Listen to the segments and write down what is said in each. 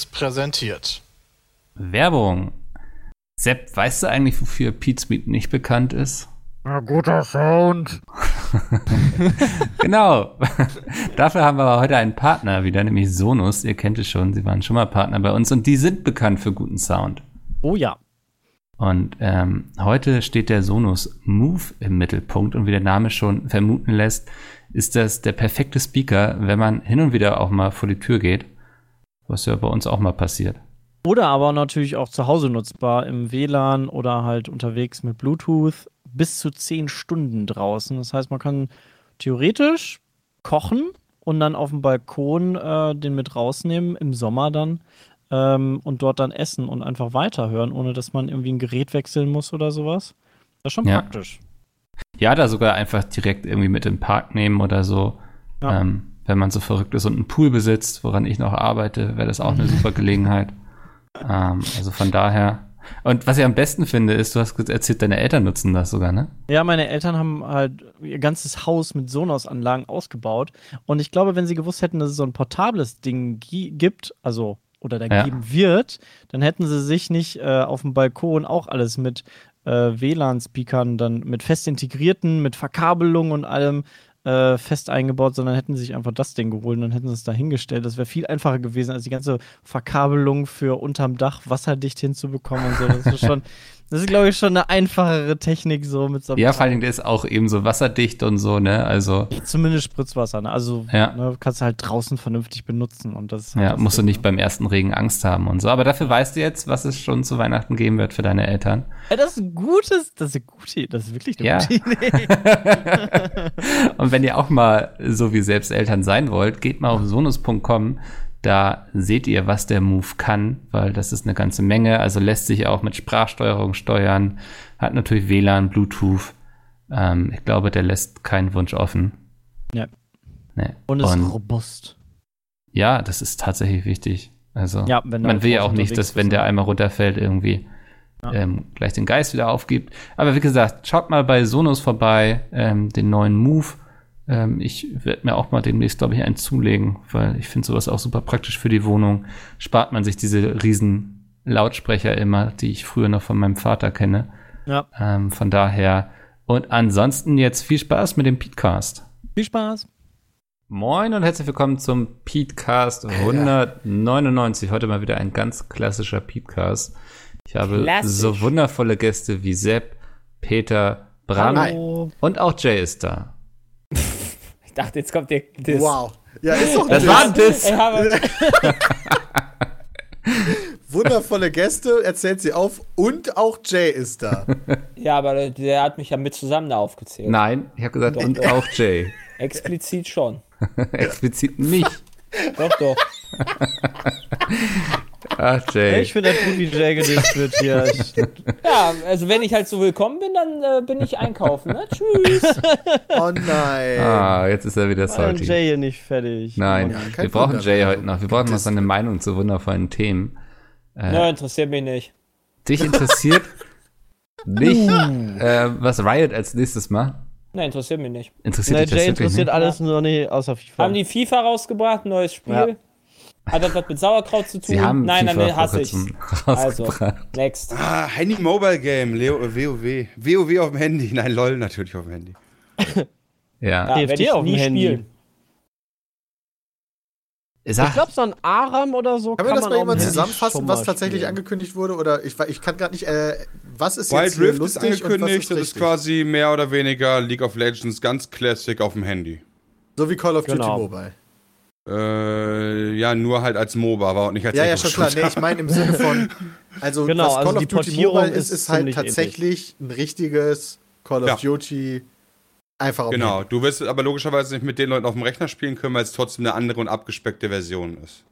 Seriös präsentiert. Werbung. Sepp, weißt du eigentlich, wofür Pete's Meat nicht bekannt ist? Na, guter Sound. genau. Dafür haben wir aber heute einen Partner wieder, nämlich Sonus. Ihr kennt es schon, sie waren schon mal Partner bei uns und die sind bekannt für guten Sound. Oh ja. Und ähm, heute steht der Sonus Move im Mittelpunkt und wie der Name schon vermuten lässt, ist das der perfekte Speaker, wenn man hin und wieder auch mal vor die Tür geht, was ja bei uns auch mal passiert. Oder aber natürlich auch zu Hause nutzbar im WLAN oder halt unterwegs mit Bluetooth bis zu zehn Stunden draußen. Das heißt, man kann theoretisch kochen und dann auf dem Balkon äh, den mit rausnehmen, im Sommer dann ähm, und dort dann essen und einfach weiterhören, ohne dass man irgendwie ein Gerät wechseln muss oder sowas. Das ist schon Ja. praktisch. Ja, da sogar einfach direkt irgendwie mit im Park nehmen oder so. Ja. Ähm, wenn man so verrückt ist und einen Pool besitzt, woran ich noch arbeite, wäre das auch eine super Gelegenheit. Ähm, also von daher. Und was ich am besten finde, ist, du hast erzählt, deine Eltern nutzen das sogar, ne? Ja, meine Eltern haben halt ihr ganzes Haus mit Sonos-Anlagen ausgebaut. Und ich glaube, wenn sie gewusst hätten, dass es so ein portables Ding gi- gibt, also oder da Ja. geben wird, dann hätten sie sich nicht äh, auf dem Balkon auch alles mit äh, WLAN-Speakern dann mit fest integrierten, mit Verkabelung und allem äh, fest eingebaut, sondern hätten sich einfach das Ding geholt und dann hätten sie es da hingestellt. Das wäre viel einfacher gewesen, als die ganze Verkabelung für unterm Dach wasserdicht hinzubekommen und so. Das ist schon, das ist, glaube ich, schon eine einfachere Technik so mit so einem Ja, vor Dingen, der ist auch eben so wasserdicht und so, ne? Also, Zumindest Spritzwasser, ne? Also Ja. ne, kannst du halt draußen vernünftig benutzen und das halt ja, das musst du nicht ne? beim ersten Regen Angst haben und so. Aber dafür weißt du jetzt, was es schon zu Weihnachten geben wird für deine Eltern. Ja, das ist ein gutes, das ist eine gute, das ist wirklich eine Ja. gute Idee. und wenn ihr auch mal so wie selbst Eltern sein wollt, geht mal auf sonus.com. Da seht ihr, was der Move kann, weil das ist eine ganze Menge. Also lässt sich auch mit Sprachsteuerung steuern, hat natürlich WLAN, Bluetooth. Ähm, ich glaube, der lässt keinen Wunsch offen. Ja. Nee. Und ist robust. ja, das ist tatsächlich wichtig. Also Ja, man halt will ja auch nicht, dass wenn der ne? einmal runterfällt, irgendwie Ja. ähm, gleich den Geist wieder aufgibt. Aber wie gesagt, schaut mal bei Sonos vorbei, ähm, den neuen Move. Ähm, ich werde mir auch mal demnächst, glaube ich, einen zulegen, weil ich finde sowas auch super praktisch für die Wohnung. Spart man sich diese riesen Lautsprecher immer, die ich früher noch von meinem Vater kenne. Ja. Ähm, von daher. Und ansonsten jetzt viel Spaß mit dem Podcast. Viel Spaß. Moin und herzlich willkommen zum Petecast 199. Heute mal wieder ein ganz klassischer Petecast. Ich habe Klassisch. so wundervolle Gäste wie Sepp, Peter, Bram Hallo. und auch Jay ist da. Ich dachte, jetzt kommt der Diss. Wow. Ja, ist doch Das ein war ein Diss. Ey, aber, Wundervolle Gäste, erzählt sie auf und auch Jay ist da. ja, aber der hat mich ja mit zusammen da aufgezählt. Nein, ich habe gesagt, Doch, und doch. auch Jay. Explizit schon. Explizit nicht. Doch, doch. Ach, Jay. Ich finde das gut, wie Jay gedisst wird hier. Ja, also wenn ich halt so willkommen bin, dann äh, bin ich einkaufen. Ne? Tschüss. Oh nein. Ah, jetzt ist er wieder salty. Jay hier nicht fertig. Nein, Ja, kein wir brauchen Wunder, Jay heute noch. Wir brauchen noch seine Meinung zu wundervollen Themen. Ne, interessiert mich nicht. Dich interessiert nicht, äh, was Riot als nächstes macht? Ne, interessiert mich nicht. Interessiert Nee, dich das Jay interessiert nicht? alles nur nicht außer FIFA. Haben die FIFA rausgebracht, neues Spiel? Ja. Hat das was mit Sauerkraut zu tun? Sie haben nein, FIFA nein, vor hasse ich. Also, next. Ah, Handy Mobile Game, Leo, WoW. WoW auf dem Handy. Nein, LOL natürlich auf dem Handy. Ja. Ja, ich auf dem nie Handy. spielen. Sag, ich glaube, so ein Aram oder so Kann man das man mal jemand zusammenfassen, was tatsächlich spielen. angekündigt wurde? Oder ich, ich kann gerade nicht, äh, was ist Wild jetzt Rift ist lustig angekündigt. ist Das ist quasi mehr oder weniger League of Legends ganz Classic auf dem Handy. So wie Call of Duty Genau. Mobile. Äh, ja, nur halt als MOBA, aber auch nicht als Ja, ja, schon klar. Nee, ich meine im Sinne von, also Genau, was Call also of die Duty Portierung Mobile ist, ist halt tatsächlich ein richtiges Call of Ja. Duty einfach auf dem Genau, du wirst es aber logischerweise nicht mit den Leuten auf dem Rechner spielen können, weil es trotzdem eine andere und abgespeckte Version ist.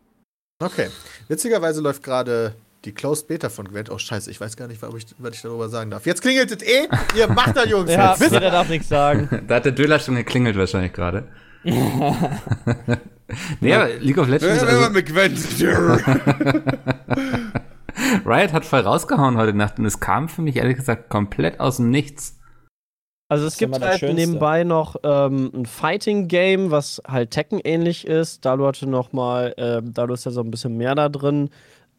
Okay. Witzigerweise läuft gerade die Closed Beta von Gwent. Oh, scheiße, ich weiß gar nicht, ich, was ich darüber sagen darf. Jetzt klingelt es eh. Ihr macht da, Jungs. Ja, jeder darf nichts sagen. da hat der Döler schon geklingelt wahrscheinlich gerade. nee, aber League of Legends, Äh, also. Riot hat voll rausgehauen heute Nacht und es kam für mich ehrlich gesagt komplett aus dem Nichts. Also es gibt halt Schönste. nebenbei noch ähm, ein Fighting-Game, was halt Tekken ähnlich ist. Dalu hatte noch mal, ähm, Dalu ist ja so ein bisschen mehr da drin,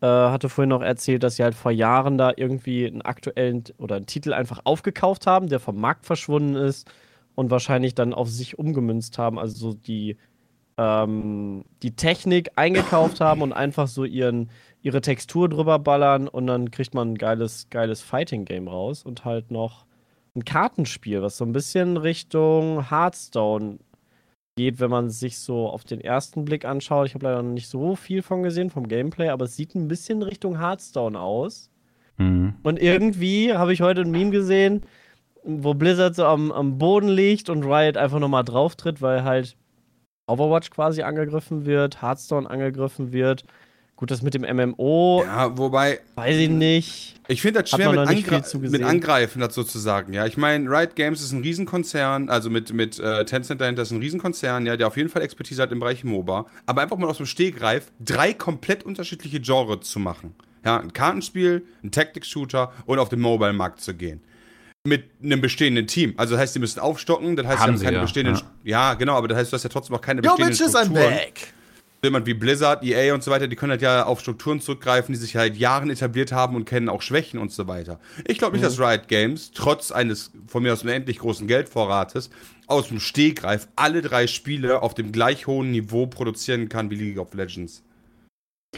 äh, hatte vorhin noch erzählt, dass sie halt vor Jahren da irgendwie einen aktuellen oder einen Titel einfach aufgekauft haben, der vom Markt verschwunden ist und wahrscheinlich dann auf sich umgemünzt haben, also so die, ähm, die Technik eingekauft haben und einfach so ihren, ihre Textur drüber ballern und dann kriegt man ein geiles, geiles Fighting-Game raus und halt noch ein Kartenspiel, was so ein bisschen Richtung Hearthstone geht, wenn man sich so auf den ersten Blick anschaut. Ich habe leider noch nicht so viel von gesehen vom Gameplay, aber es sieht ein bisschen Richtung Hearthstone aus. Mhm. Und irgendwie habe ich heute ein Meme gesehen, wo Blizzard so am, am Boden liegt und Riot einfach nochmal drauf tritt, weil halt Overwatch quasi angegriffen wird, Hearthstone angegriffen wird. Gut, das mit dem MMO, Ja, wobei, weiß ich nicht. ich finde das schwer mit, Angre mit. Angreifen dazu zu sagen. Ja, ich meine, Riot Games ist ein Riesenkonzern, also mit, mit äh, Tencent dahinter ist ein Riesenkonzern, ja, der auf jeden Fall Expertise hat im Bereich MOBA. Aber einfach mal aus dem Stegreif drei komplett unterschiedliche Genres zu machen. Ja, ein Kartenspiel, ein Tactic-Shooter und auf den Mobile-Markt zu gehen. Mit einem bestehenden Team. Also das heißt, die müssen aufstocken, das heißt, Haben sie sie haben keine ja, bestehenden. ja. Ja. genau, aber das heißt, du hast ja trotzdem auch keine Yo, bestehenden bitches, I'm Strukturen back. jemand wie Blizzard, EA und so weiter, die können halt ja auf Strukturen zurückgreifen, die sich halt Jahren etabliert haben und kennen auch Schwächen und so weiter. Ich glaube nicht, dass Riot Games, trotz eines von mir aus unendlich großen Geldvorrates, aus dem Stegreif alle drei Spiele auf dem gleich hohen Niveau produzieren kann wie League of Legends.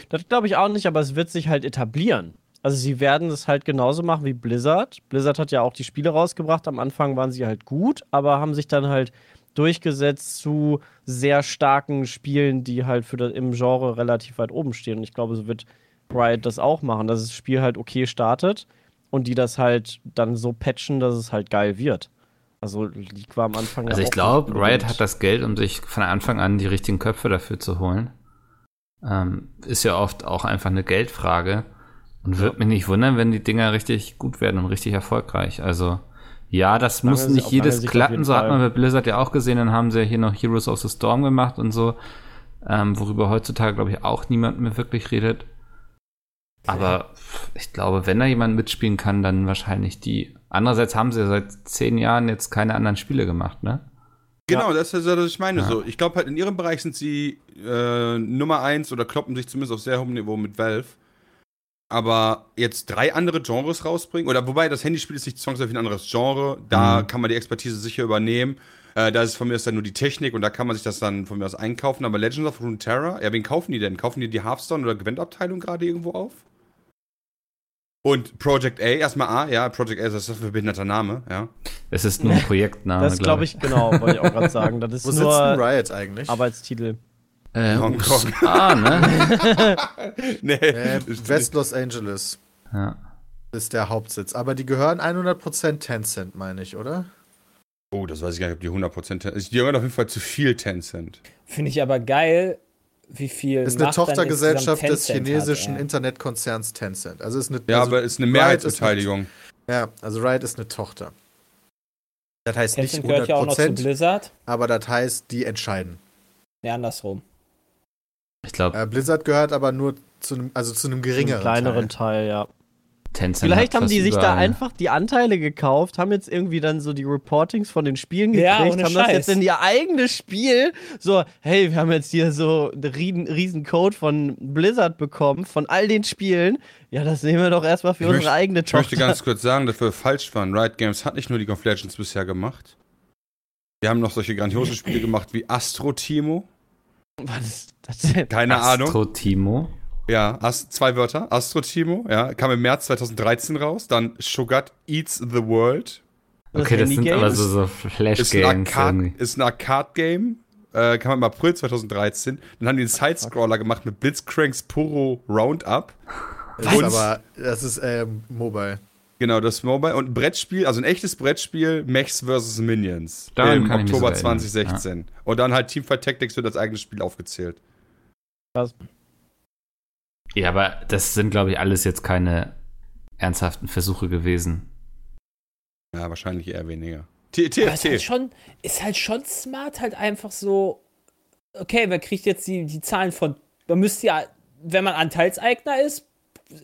Das glaube ich auch nicht, aber es wird sich halt etablieren. Also sie werden es halt genauso machen wie Blizzard. Blizzard hat ja auch die Spiele rausgebracht. Am Anfang waren sie halt gut, aber haben sich dann halt durchgesetzt zu sehr starken Spielen, die halt für das, im Genre relativ weit oben stehen. Und ich glaube, so wird Riot das auch machen, dass das Spiel halt okay startet und die das halt dann so patchen, dass es halt geil wird. Also League war am Anfang Also ich glaube, Riot hat das Geld, um sich von Anfang an die richtigen Köpfe dafür zu holen. Ähm, ist ja oft auch einfach eine Geldfrage. Und würde mich nicht wundern, wenn die Dinger richtig gut werden und richtig erfolgreich. Also ja, das muss Lange- nicht jedes klappen. So hat man bei Blizzard ja auch gesehen. Dann haben sie ja hier noch Heroes of the Storm gemacht und so. Ähm, worüber heutzutage, glaube ich, auch niemand mehr wirklich redet. Aber ich glaube, wenn da jemand mitspielen kann, dann wahrscheinlich die. Andererseits haben sie ja seit zehn Jahren jetzt keine anderen Spiele gemacht, ne? Genau, das ist ja, was ich meine. Ja. So, ich glaube halt, in ihrem Bereich sind sie äh, Nummer eins oder kloppen sich zumindest auf sehr hohem Niveau mit Valve. Aber jetzt drei andere Genres rausbringen, oder wobei das Handyspiel ist nicht zwangsläufig ein anderes Genre, da Mhm. kann man die Expertise sicher übernehmen. Äh, da ist von mir aus dann nur die Technik und da kann man sich das dann von mir aus einkaufen. Aber Legends of Runeterra, ja, wen kaufen die denn? Kaufen die die Hearthstone oder Gewinnabteilung gerade irgendwo auf? Und Project A, erstmal A, ja, Project A, das ist ein behinderter Name, ja. Es ist nur ein Projektname, Das glaube ich, genau, wollte ich auch gerade sagen. Das ist Wo sitzt denn nur Riot eigentlich? Arbeitstitel. Äh, Hongkong. Ah, ne? nee. äh, West Los Angeles ja. ist der Hauptsitz. Aber die gehören 100% Tencent, meine ich, oder? Oh, das weiß ich gar nicht, ob die 100% Tencent. Die gehören auf jeden Fall zu viel Tencent. Finde ich aber geil, wie viel. Ist eine Tochtergesellschaft des chinesischen hat, ey. Internetkonzerns Tencent. Also ist eine, Ja, also aber ist eine Mehrheitsbeteiligung. Ja, also Riot ist eine Tochter. Das heißt Tencent nicht gehört ja auch noch zu 100%, Blizzard. aber das heißt, die entscheiden. Ja, andersrum. Ich glaube, Äh, Blizzard gehört aber nur zu einem, also zu einem geringeren kleineren Teil. Teil, ja. Tencent Vielleicht haben die sich da überall- einfach die Anteile gekauft, haben jetzt irgendwie dann so die Reportings von den Spielen gekriegt, Ja, haben das Scheiß. jetzt in ihr eigenes Spiel so, hey, wir haben jetzt hier so einen riesen, riesen Code von Blizzard bekommen, von all den Spielen. Ja, das nehmen wir doch erstmal für Ich unsere möchte- eigene Ich möchte Tochter. ganz kurz sagen, dass wir falsch waren. Riot Games hat nicht nur League of Legends bisher gemacht. Wir haben noch solche grandiosen Spiele gemacht wie Astro Timo. Was ist? Keine Ahnung. Astro Timo. Ja, zwei Wörter. Astro Timo, ja, kam im März 2013 raus. Dann Shogat Eats the World. Okay, das sind aber so, so Ist ein Flash-Games ist ein Arcade-Game. Äh, kam im April 2013. Dann haben die einen Side-Scroller gemacht mit Blitzcranks Puro Roundup. Das ist aber, das ist ähm, Mobile. Genau, das Mobile und ein Brettspiel, also ein echtes Brettspiel, Mechs vs. Minions. Daran Im kann ich mich Oktober sogar erinnern, 2016. Und dann halt Teamfight Tactics wird als eigenes Spiel aufgezählt. Ja, aber das sind, glaube ich, alles jetzt keine ernsthaften Versuche gewesen. Ja, wahrscheinlich eher weniger. T Aber ist halt, TFT. schon, ist halt schon smart, halt einfach so. Okay, wer kriegt jetzt die, die Zahlen von. Man müsste ja, wenn man Anteilseigner ist,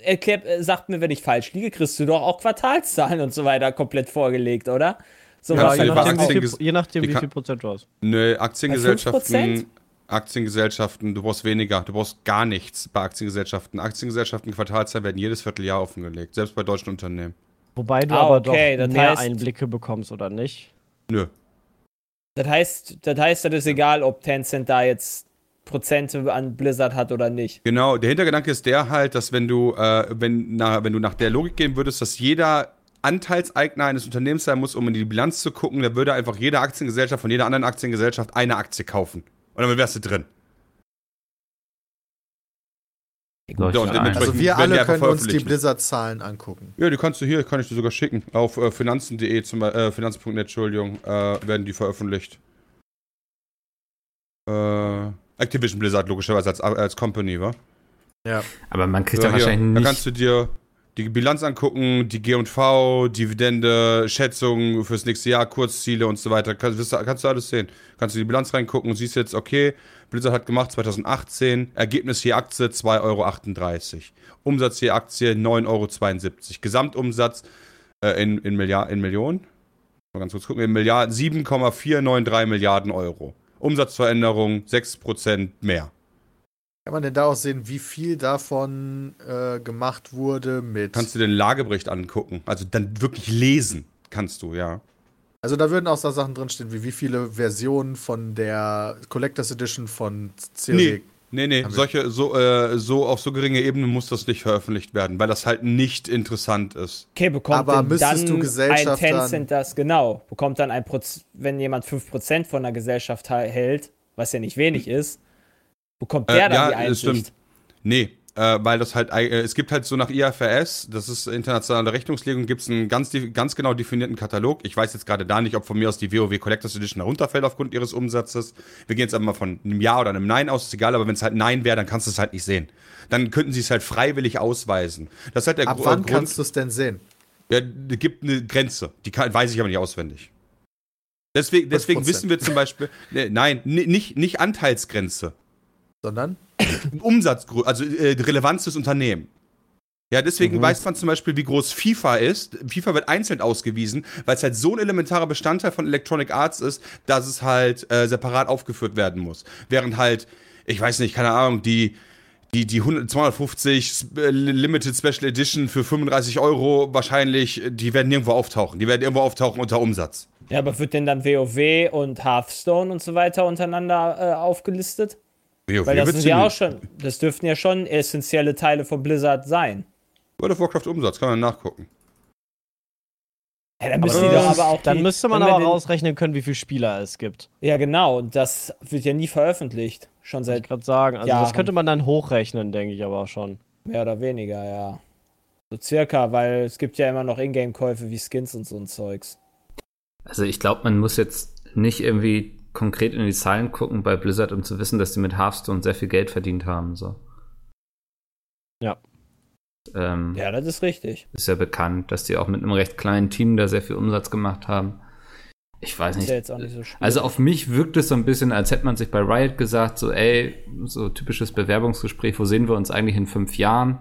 erklärt, äh, sagt mir, wenn ich falsch liege, kriegst du doch auch Quartalszahlen und so weiter komplett vorgelegt, oder? So Ja, was je je, nach- nachdem, wie viel, je nachdem, wie viel Prozent du hast. Nö, Aktiengesellschaften. 5%? Aktiengesellschaften, du brauchst weniger, du brauchst gar nichts bei Aktiengesellschaften. Aktiengesellschaften Quartalszahlen werden jedes Vierteljahr offengelegt, selbst bei deutschen Unternehmen. Wobei du Ah, aber okay, doch das mehr heißt- Einblicke bekommst, oder nicht? Nö. Das heißt, das heißt, das ist egal, ob Tencent da jetzt Prozente an Blizzard hat oder nicht. Genau, der Hintergedanke ist der halt, dass wenn du, äh, wenn, nach, wenn du nach der Logik gehen würdest, dass jeder Anteilseigner eines Unternehmens sein muss, um in die Bilanz zu gucken, dann würde einfach jede Aktiengesellschaft von jeder anderen Aktiengesellschaft eine Aktie kaufen. Und dann wärst du drin. Ja, ein. dementsprechend- Also wir alle können uns die. Blizzard-Zahlen angucken. Ja, die kannst du hier, kann ich dir sogar schicken. Auf äh, finanzen.de, zum Beispiel, äh, finanzen.net, Entschuldigung, äh, werden die veröffentlicht. Äh, Activision Blizzard logischerweise als, als Company, wa? Ja. Aber man kriegt Ja, da hier, wahrscheinlich Da nicht. kannst du dir die Bilanz angucken, die G&V, Dividende, Schätzungen fürs nächste Jahr, Kurzziele und so weiter. Kannst, kannst du alles sehen. Kannst du die Bilanz reingucken und siehst jetzt, okay, Blizzard hat gemacht 2018, Ergebnis je Aktie 2,38 Euro. Umsatz je Aktie 9,72 Euro. Gesamtumsatz äh, in, in, Milliard, in Millionen, mal ganz kurz gucken, in Milliarden, 7,493 Milliarden Euro. Umsatzveränderung 6% mehr. Kann man denn da auch sehen, wie viel davon äh, gemacht wurde mit. Kannst du den Lagebericht angucken. Also dann wirklich lesen kannst du, ja. also da würden auch so Sachen drinstehen, wie wie viele Versionen von der Collectors Edition von COD. Nee, nee, nee. Wir- Solche, so, äh, so auf so geringe Ebene muss das nicht veröffentlicht werden, weil das halt nicht interessant ist. Okay, bekommt Aber denn müsstest dann du ein Tencent das, genau, bekommt dann ein Proz wenn jemand 5% von der Gesellschaft ha- hält, was ja nicht wenig ist, bekommt Äh, der dann ja, die das Einsicht. stimmt. Nee, äh, weil das halt, äh, es gibt halt so nach IFRS, das ist internationale Rechnungslegung, gibt es einen ganz, ganz genau definierten Katalog. Ich weiß jetzt gerade da nicht, ob von mir aus die WoW Collectors Edition herunterfällt aufgrund ihres Umsatzes. Wir gehen jetzt aber mal von einem Ja oder einem Nein aus, ist egal, aber wenn es halt Nein wäre, dann kannst du es halt nicht sehen. Dann könnten sie es halt freiwillig ausweisen. Das ist halt der Ab wann Grund. kannst du es denn sehen? Ja, es gibt eine Grenze. Die kann, weiß ich aber nicht auswendig. Deswegen, deswegen 5%. wissen wir zum Beispiel, ne, nein, ni- nicht, nicht Anteilsgrenze. Sondern? Umsatz, also äh, Relevanz des Unternehmens. Ja, deswegen Mhm. weiß man zum Beispiel, wie groß FIFA ist. FIFA wird einzeln ausgewiesen, weil es halt so ein elementarer Bestandteil von Electronic Arts ist, dass es halt äh, separat aufgeführt werden muss. Während halt, ich weiß nicht, keine Ahnung, die, die, die 100, 250 Sp- äh, Limited Special Edition für 35 Euro wahrscheinlich, die werden nirgendwo auftauchen. Die werden irgendwo auftauchen unter Umsatz. Ja, aber wird denn dann WoW und Hearthstone und so weiter untereinander äh, aufgelistet? WoW Weil das sind ja auch schon, das dürften ja schon essentielle Teile von Blizzard sein. World of Warcraft Umsatz, kann man nachgucken. Ja, dann müssen Aber die doch aber auch dann die, müsste man aber rausrechnen können, wie viele Spieler es gibt. Ja, genau, und das wird ja nie veröffentlicht. Schon ich seit gerade sagen. Also Jahren. das könnte man dann hochrechnen, denke ich aber auch schon. mehr oder weniger, ja. So circa, weil es gibt ja immer noch Ingame-Käufe wie Skins und so ein Zeugs. Also ich glaube, man muss jetzt nicht irgendwie konkret in die Zahlen gucken bei Blizzard, um zu wissen, dass die mit Hearthstone sehr viel Geld verdient haben. So. Ja. Ähm, Ja, das ist richtig. Ist ja bekannt, dass die auch mit einem recht kleinen Team da sehr viel Umsatz gemacht haben. Ich weiß Ist nicht. ja jetzt auch nicht so. Also auf mich wirkt es so ein bisschen, als hätte man sich bei Riot gesagt, so ey, so typisches Bewerbungsgespräch, wo sehen wir uns eigentlich in fünf Jahren?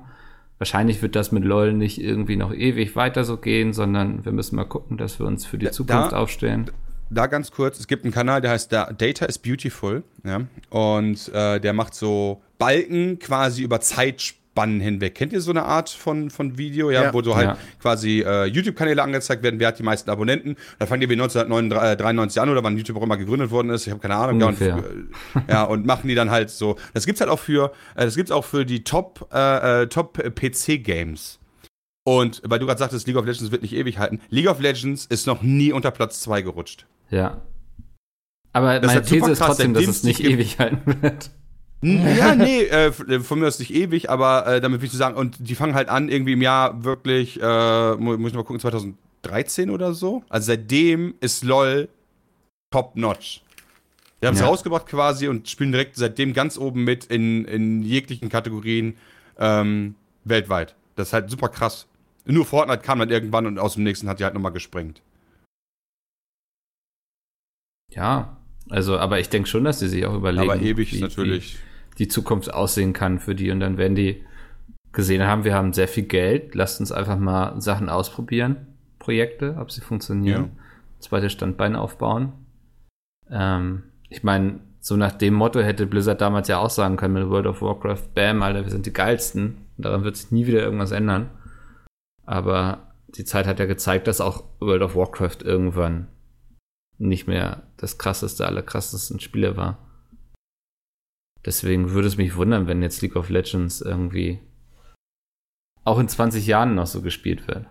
Wahrscheinlich wird das mit LOL nicht irgendwie noch ewig weiter so gehen, sondern wir müssen mal gucken, dass wir uns für die Da- Zukunft da- aufstellen. Da ganz kurz, es gibt einen Kanal, der heißt Da- Data is Beautiful, ja, und äh, der macht so Balken quasi über Zeitspannen hinweg. Kennt ihr so eine Art von, von Video, ja, Ja. wo so halt Ja. quasi äh, YouTube-Kanäle angezeigt werden, wer hat die meisten Abonnenten? Da fangen die wie 1993 an oder wann YouTube auch immer gegründet worden ist, ich habe keine Ahnung. Ja und, äh, ja, und machen die dann halt so. Das gibt's halt auch für, äh, das gibt's auch für die Top, äh, äh, Top PC-Games. Und weil du gerade sagtest, League of Legends wird nicht ewig halten, League of Legends ist noch nie unter Platz 2 gerutscht. Ja. Aber Das ist meine super These ist trotzdem, dass es nicht die ewig halten wird. Ja, nee, äh, äh, von mir aus nicht ewig, aber äh, damit will ich so sagen, und die fangen halt an, irgendwie im Jahr wirklich, äh, mu- muss ich mal gucken, 2013 oder so. Also seitdem ist LOL top notch. Wir haben es Ja. rausgebracht quasi und spielen direkt seitdem ganz oben mit in, in jeglichen Kategorien ähm, weltweit. Das ist halt super krass. Nur Fortnite kam dann irgendwann und aus dem nächsten hat die halt nochmal gesprengt. Ja, also, aber ich denke schon, dass die sich auch überlegen, aber ewig wie, natürlich. wie die Zukunft aussehen kann für die. Und dann werden die gesehen haben, wir haben sehr viel Geld, lasst uns einfach mal Sachen ausprobieren, Projekte, ob sie funktionieren. zweites Standbein aufbauen. Ähm, ich meine, so nach dem Motto hätte Blizzard damals ja auch sagen können mit World of Warcraft, bam, Alter, wir sind die geilsten. Und daran wird sich nie wieder irgendwas ändern. Aber die Zeit hat ja gezeigt, dass auch World of Warcraft irgendwann nicht mehr das krasseste aller krassesten Spiele war. Deswegen würde es mich wundern, wenn jetzt League of Legends irgendwie auch in 20 Jahren noch so gespielt wird.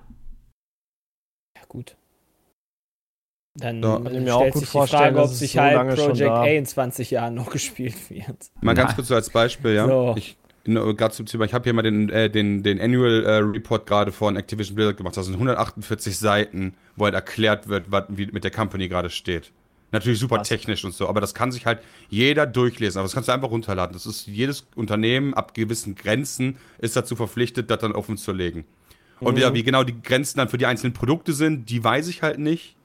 Ja, gut. Dann Ja. Kann ich stellt mir auch gut sich die vorstellen, Frage, ob sich so halt Project A in 20 Jahren noch gespielt wird. Mal ganz Nein. kurz so als Beispiel, ja. So. Ich gerade zum Thema, ich habe hier mal den, äh, den, den Annual äh, Report gerade von Activision Blizzard gemacht. Das sind 148 Seiten, wo halt erklärt wird, was wie mit der Company gerade steht. Natürlich super Krass. technisch und so, aber das kann sich halt jeder durchlesen. Aber das kannst du einfach runterladen. Das ist jedes Unternehmen ab gewissen Grenzen ist dazu verpflichtet, das dann offen zu legen. Und wieder, wie genau die Grenzen dann für die einzelnen Produkte sind, die weiß ich halt nicht.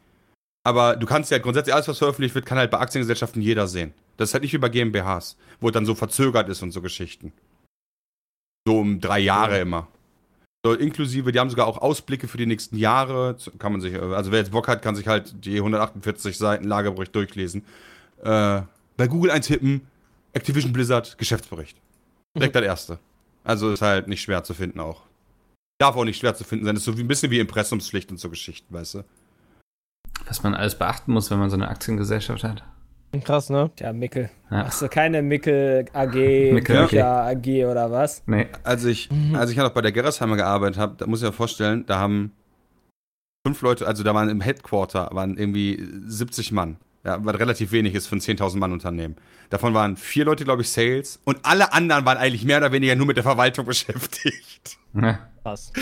Aber du kannst ja grundsätzlich alles, was veröffentlicht wird, kann halt bei Aktiengesellschaften jeder sehen. Das ist halt nicht wie bei GmbHs, wo es dann so verzögert ist und so Geschichten. So um drei Jahre immer. So inklusive, die haben sogar auch Ausblicke für die nächsten Jahre. Kann man sich, also wer jetzt Bock hat, kann sich halt die 148 Seiten Lagerbericht durchlesen. Äh, bei Google eintippen, Activision Blizzard, Geschäftsbericht. Direkt das erste. Also ist halt nicht schwer zu finden auch. Darf auch nicht schwer zu finden sein. Ist so wie ein bisschen wie Impressumspflicht und so Geschichten, weißt du? Was man alles beachten muss, wenn man so eine Aktiengesellschaft hat. Krass, ne? Tja, Mickel. Ja. Hast du keine Mickel AG, Mickel Bücher AG oder was? Nee. Als ich, als ich ja noch bei der Gerresheimer gearbeitet habe, da muss ich mir vorstellen, da haben fünf Leute, also da waren im Headquarter, waren irgendwie 70 Mann. Ja, was relativ wenig ist für ein 10.000 Mann Unternehmen. Davon waren vier Leute, glaube ich, Sales und alle anderen waren eigentlich mehr oder weniger nur mit der Verwaltung beschäftigt. Ja. Krass.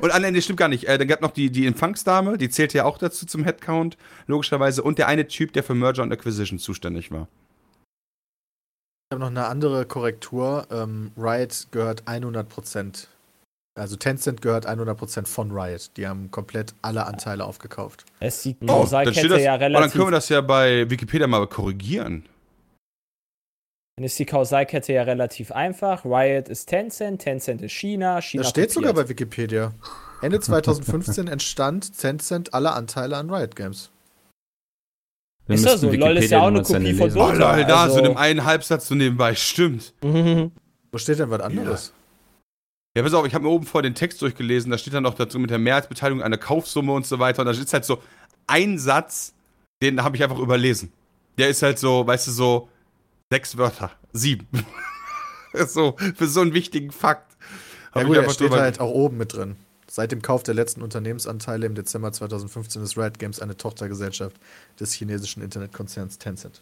Und nee, das stimmt gar nicht. Äh, dann gab noch die, die Empfangsdame, die zählte ja auch dazu zum Headcount, logischerweise. Und der eine Typ, der für Merger und Acquisition zuständig war. Ich habe noch eine andere Korrektur. Ähm, Riot gehört 100%. Also Tencent gehört 100% von Riot. Die haben komplett alle Anteile aufgekauft. Es die Oh, dann steht das, ja oh, dann relativ. können wir das ja bei Wikipedia mal korrigieren. Dann ist die Kausalkette ja relativ einfach. Riot ist Tencent, Tencent ist China, China Das steht sogar kopiert. bei Wikipedia. Ende 2015 entstand Tencent alle Anteile an Riot Games. Wir Ist das so? LOL ist ja auch eine Kopie von lesen. Oh, Dota. lol, da, also- so in einem einen Halbsatz so nebenbei. Stimmt. Wo steht denn was anderes? Ja, pass auf, ich habe mir oben vor den Text durchgelesen, da steht dann noch dazu mit der Mehrheitsbeteiligung eine Kaufsumme und so weiter. Und da ist halt so ein Satz, den habe ich einfach überlesen. Der ist halt so, weißt du, so sechs Wörter, sieben. so, für so einen wichtigen Fakt. Ja gut, er steht halt auch oben mit drin. Seit dem Kauf der letzten Unternehmensanteile im Dezember 2015 ist Riot Games eine Tochtergesellschaft des chinesischen Internetkonzerns Tencent.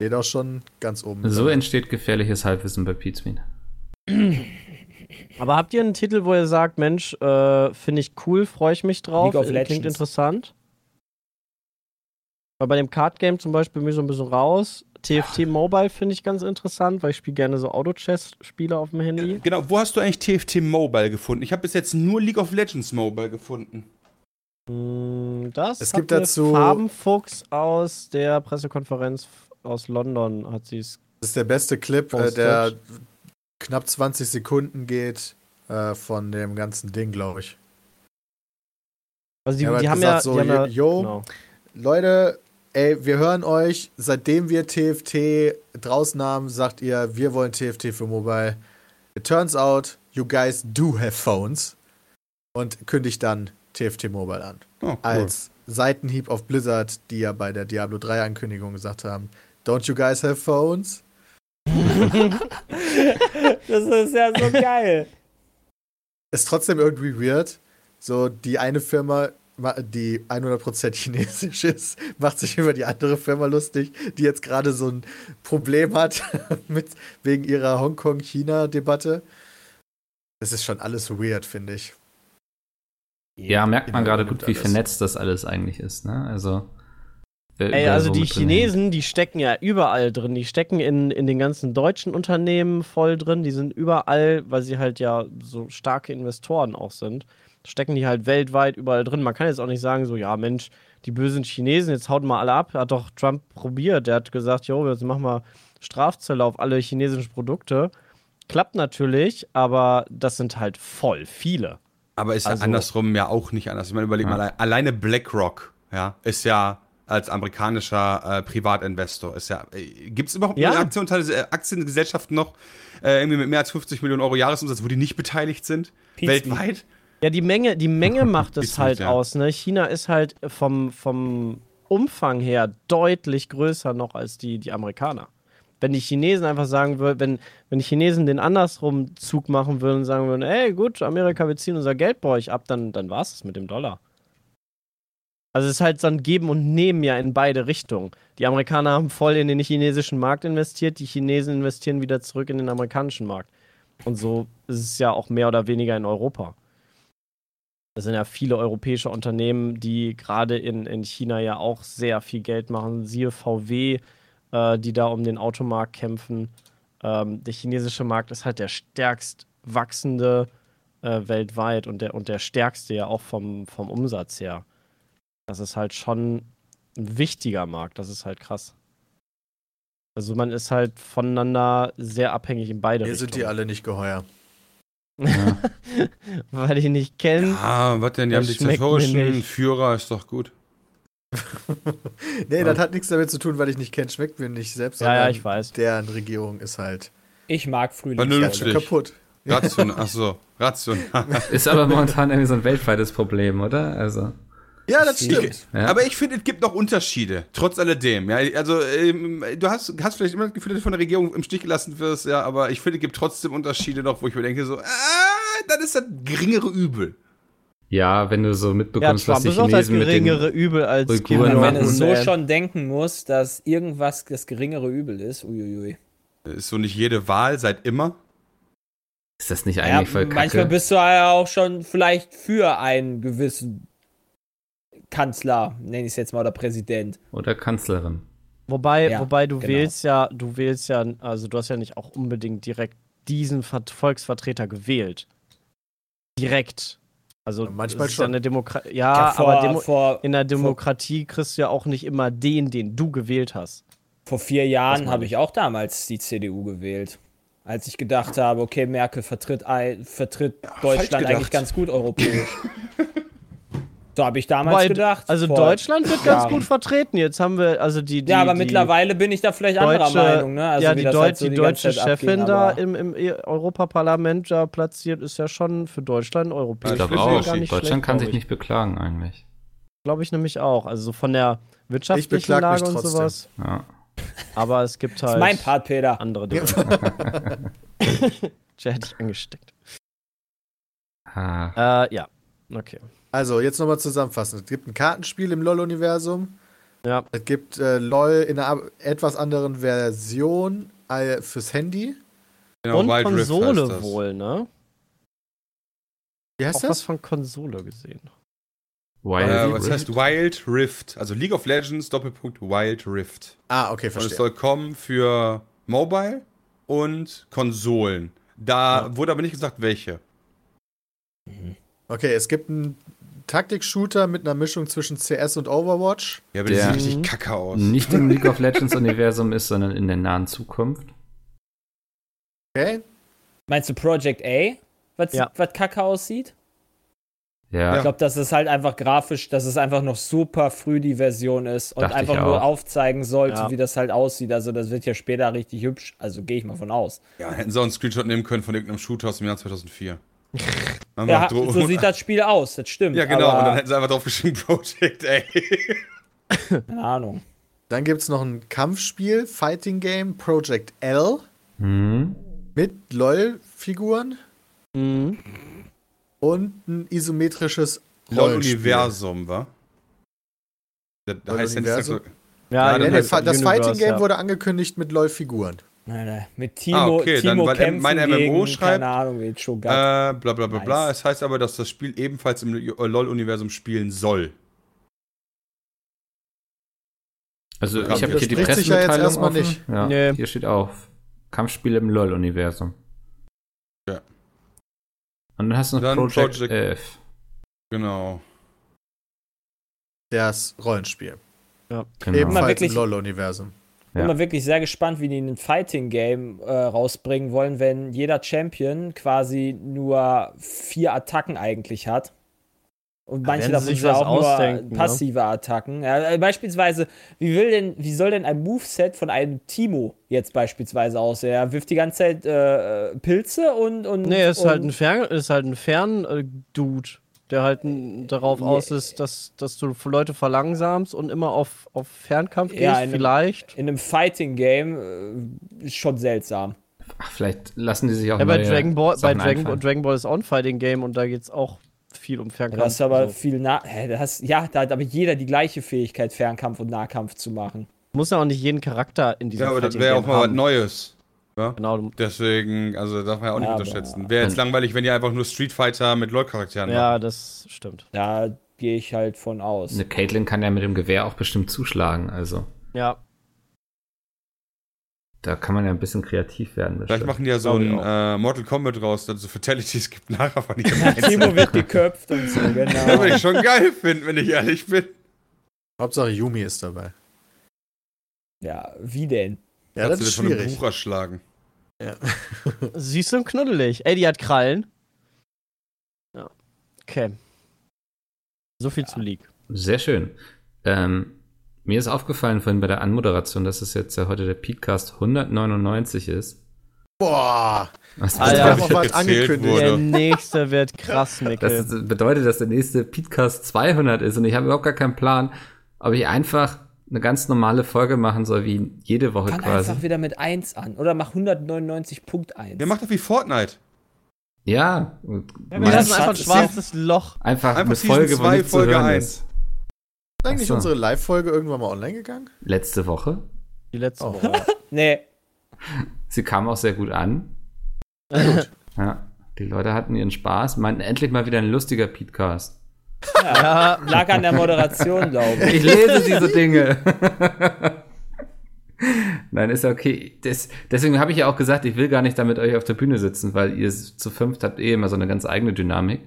Steht auch schon ganz oben. mit So dabei. entsteht gefährliches Halbwissen bei Pizmeet. Aber habt ihr einen Titel, wo ihr sagt, Mensch, äh, finde ich cool, freue ich mich drauf, League of äh, Legends. klingt interessant? Weil bei dem Card Game zum Beispiel bin ich so ein bisschen raus. TFT Mobile finde ich ganz interessant, weil ich spiele gerne so Auto-Chess-Spiele auf dem Handy. Genau, wo hast du eigentlich TFT Mobile gefunden? Ich habe bis jetzt nur League of Legends Mobile gefunden. Mm, Das Es hat gibt dazu- Farbenfuchs aus der Pressekonferenz aus London hat sie es. Das ist der beste Clip, äh, der knapp 20 Sekunden geht äh, von dem ganzen Ding, glaube ich. Also die, die haben gesagt ja, so, die haben ja yo, genau. Leute, ey, wir hören euch. Seitdem wir TFT draußen haben, sagt ihr, wir wollen TFT für Mobile. It turns out, you guys do have phones. Und kündigt dann TFT Mobile an. Oh, cool. Als Seitenhieb auf Blizzard, die ja bei der Diablo 3 Ankündigung gesagt haben, don't you guys have phones? Das ist ja so geil. Ist trotzdem irgendwie weird. So, die eine Firma, ma- die 100% chinesisch ist, macht sich über die andere Firma lustig, die jetzt gerade so ein Problem hat mit, wegen ihrer Hongkong-China-Debatte. Das ist schon alles weird, finde ich. Ja, merkt man gerade gut, wie alles. vernetzt das alles eigentlich ist, ne? Also. Ey, also so die Chinesen, die stecken ja überall drin. Die stecken in, in den ganzen deutschen Unternehmen voll drin. Die sind überall, weil sie halt ja so starke Investoren auch sind, stecken die halt weltweit überall drin. Man kann jetzt auch nicht sagen, so, ja, Mensch, die bösen Chinesen, jetzt haut mal alle ab. Hat doch Trump probiert. Der hat gesagt, jo, jetzt machen wir Strafzölle auf alle chinesischen Produkte. Klappt natürlich, aber das sind halt voll viele. Aber ist ja Also- andersrum ja auch nicht anders. Ich meine, überleg Ja. mal, alleine BlackRock, ja, ist ja als amerikanischer äh, Privatinvestor. Ist ja, äh, gibt es überhaupt Ja. eine Aktion, äh, Aktiengesellschaften noch äh, irgendwie mit mehr als 50 Millionen Euro Jahresumsatz, wo die nicht beteiligt sind? Pizza. Weltweit? Ja, die Menge, die Menge macht es halt ja. aus. Ne? China ist halt vom, vom Umfang her deutlich größer noch als die, die Amerikaner. Wenn die Chinesen einfach sagen würden, wenn, wenn die Chinesen den andersrum Zug machen würden und sagen würden, ey gut, Amerika, wir ziehen unser Geld bei euch ab, dann, dann war es das mit dem Dollar. Also es ist halt so ein Geben und Nehmen ja in beide Richtungen. Die Amerikaner haben voll in den chinesischen Markt investiert, die Chinesen investieren wieder zurück in den amerikanischen Markt. Und so ist es ja auch mehr oder weniger in Europa. Es sind ja viele europäische Unternehmen, die gerade in, in China ja auch sehr viel Geld machen. Siehe VW, äh, die da um den Automarkt kämpfen. Ähm, der chinesische Markt ist halt der stärkst wachsende äh, weltweit und der, und der stärkste ja auch vom, vom Umsatz her. Das ist halt schon ein wichtiger Markt, das ist halt krass. Also man ist halt voneinander sehr abhängig in beide Mir sind die Richtungen. alle nicht geheuer. Ja. Weil die nicht kennen. Ah, was denn? Die haben diktatorischen. Führer, ist doch gut. nee, das hat nichts damit zu tun, weil ich nicht kenne, schmeckt mir nicht selbst. Ja, ja, ich weiß. Deren Regierung ist halt Ich mag Frühling. Vernünftig. ganz schön kaputt. Rational, achso, rational. Ist aber momentan irgendwie so ein weltweites Problem, oder? Also. Ja, das stimmt. Ja. Aber ich finde, es gibt noch Unterschiede, trotz alledem. Ja, also, ähm, du hast, hast vielleicht immer das Gefühl, dass du von der Regierung im Stich gelassen wirst, ja, aber ich finde, es gibt trotzdem Unterschiede noch, wo ich mir denke, so, ah, dann ist das geringere Übel. Ja, wenn du so Ja, mitbekommst, was Trump die ist auch das Chinesen mit den geringere Übel als Uiguren. Wenn es so ey. schon denken muss, dass irgendwas das geringere Übel ist, uiuiui. Ist so nicht jede Wahl seit immer. Ist das nicht Ja, eigentlich voll kacke? manchmal bist du ja auch schon vielleicht für einen gewissen Kanzler, nenne ich es jetzt mal, oder Präsident. Oder Kanzlerin. Wobei, Ja, wobei du genau. wählst ja, du wählst ja, also du hast ja nicht auch unbedingt direkt diesen Ver Volksvertreter gewählt. Direkt. Also Manchmal es ist ja schon. eine Demokratie. Ja, Ja, vor, aber Demo vor, in der Demokratie kriegst du ja auch nicht immer den, den du gewählt hast. vor vier Jahren habe ich. auch damals die CDU gewählt. Als ich gedacht habe, okay, Merkel vertritt, vertritt Deutschland eigentlich ganz gut europäisch. so habe ich damals Wobei, gedacht. Also vor Deutschland wird ganz Jahren. gut vertreten. Jetzt haben wir, also die, die Ja, aber die mittlerweile bin ich da vielleicht anderer deutsche, Meinung, ne? Also ja, die, das Deut halt so die deutsche Chefin da aber- im, im E- Europaparlament da platziert, ist ja schon für Deutschland Ich europäisch. glaube auch. ich gar nicht Deutschland schlecht, kann sich ich. nicht beklagen eigentlich. Glaube ich nämlich auch. Also so von der wirtschaftlichen Lage und trotzdem. sowas. Ja. Aber es gibt Das halt ist mein Part, Peter. andere Dinge. Tja, hätte ich angesteckt. Ah, Äh, ja. Okay. Also, jetzt nochmal zusammenfassen. Es gibt ein Kartenspiel im LoL-Universum. Ja. Es gibt äh, LoL in einer etwas anderen Version äh, fürs Handy. Genau, und Wild Konsole das. wohl, ne? Wie heißt Auch was das? von Konsole gesehen. Wild Äh, was Rift. heißt Wild Rift? Also League of Legends, Doppelpunkt Wild Rift. Ah, okay, Und es verstehe. soll kommen für Mobile und Konsolen. Da wurde aber nicht gesagt, welche. Okay, es gibt einen Taktik-Shooter mit einer Mischung zwischen CS und Overwatch. Ja, aber Der- das sieht richtig kacke aus. Nicht im League of Legends Universum ist, sondern in der nahen Zukunft. Okay. Meinst du Project A? Was, Ja. was kacke aussieht? Ja. Ich glaube, dass es halt einfach grafisch, dass es einfach noch super früh die Version ist und Dachte ich einfach nur aufzeigen sollte, Ja. wie das halt aussieht. Also das wird ja später richtig hübsch. Also gehe ich mal von aus. Ja, hätten sie auch einen Screenshot nehmen können von irgendeinem Shooter aus dem Jahr 2004. Ja, so sieht das Spiel aus, das stimmt. Ja, genau. und dann hätten sie einfach drauf geschrieben, Project A. keine Ahnung. Dann gibt es noch ein Kampfspiel, Fighting Game, Project L Hm. mit LoL-Figuren Mhm. und ein isometrisches. LOL-Universum, wa? Das das heißt ja Ja, Ja, das Universe, Fighting Game ja. wurde angekündigt mit LoL-Figuren. Nein, nein. Mit Timo, Ah, okay, dann, Timo weil er- kämpfen mein MMO gegen, schreibt, keine Ahnung, wie Shogun. Äh, bla bla bla bla. Nice. Es heißt aber, dass das Spiel ebenfalls im LOL-Universum spielen soll. Also Das ich habe hier die ja Pressemitteilung erstmal offen. nicht. Ja, Nee. Hier steht auf. Kampfspiel im LOL-Universum. Ja. Und dann hast du noch Dann Project, Project- 11. Genau. Das Rollenspiel. Genau. Ebenfalls wirklich- im LoL-Universum. Ja. Bin mal wirklich sehr gespannt, wie die ein Fighting-Game äh, rausbringen wollen, wenn jeder Champion quasi nur vier Attacken eigentlich hat. Und manche davon sich sind ja was auch nur ne? passive Attacken. Ja, äh, beispielsweise, wie, will denn, wie soll denn ein Moveset von einem Timo jetzt beispielsweise aussehen? Er wirft die ganze Zeit äh, Pilze und. und Nee, er ist und, halt ein Fern, ist halt ein Fern-Dude, der halt darauf Ja. aus ist, dass, dass du Leute verlangsamst und immer auf, auf Fernkampf Ja, gehst, in einem- vielleicht. In einem Fighting-Game äh, ist schon seltsam. Ach, vielleicht lassen die sich auch Ja, bei Dragon Ball, bei Sachen Dragon, einfallen. Dragon Ball ist auch ein Fighting-Game und da geht's auch viel um Da Fernkampf. hast du aber so. viel nah. Hä, da hast, ja, da hat aber jeder die gleiche Fähigkeit, Fernkampf und Nahkampf zu machen. Muss ja auch nicht jeden Charakter in diesem Ja, aber das wäre auch mal was. Neues. Ja? Genau, Deswegen, also darf man ja auch nicht Ja, aber- unterschätzen. Wäre jetzt langweilig, wenn ihr einfach nur Street Fighter mit LoL-Charakteren ja, das stimmt. Da gehe ich halt von aus. Eine Caitlyn kann ja mit dem Gewehr auch bestimmt zuschlagen, also Ja, da kann man ja ein bisschen kreativ werden. Vielleicht machen die ja so ein äh, Mortal Kombat raus, dass es so Fatalities gibt nachher von jedem Timo wird geköpft und so, Das genau. würde ich schon geil finden, wenn ich ehrlich bin. Hauptsache Yumi ist dabei. Ja, wie denn? Ja, das Kannst du ist dir von einem schwierig. Buch erschlagen. Ja. süß und knuddelig. Ey, die hat Krallen. Ja. Okay. So viel zu League. Sehr schön. Ähm, mir ist aufgefallen vorhin bei der Anmoderation, dass es jetzt ja heute der Podcast 199 ist. Boah, Was Alter. auch was angekündigt. wurde. Der nächste wird krass, das Mikkel. ist- bedeutet, dass der nächste Podcast 200 ist und ich habe überhaupt gar keinen Plan, ob ich einfach eine ganz normale Folge machen soll, wie jede Woche Fang quasi. einfach wieder mit 1 an. Oder mach 199.1. Wer macht doch wie Fortnite? Ja, Wir mein- lassen einfach ein schwarzes Loch. einfach, Einfach eine Season Folge, wo zwei, zu Folge hören eins. ist. ist eigentlich so. unsere Live-Folge irgendwann mal online gegangen? Letzte Woche. Die letzte Oh. Woche. Nee. Sie kam auch sehr gut an. Ja, die Leute hatten ihren Spaß, meinten endlich mal wieder ein lustiger Podcast. Ja, Lag an der Moderation, glaube ich. Ich lese diese Dinge. Nein, ist ja okay. Das, deswegen habe ich ja auch gesagt, ich will gar nicht da mit euch auf der Bühne sitzen, weil ihr zu fünft habt eh immer so eine ganz eigene Dynamik.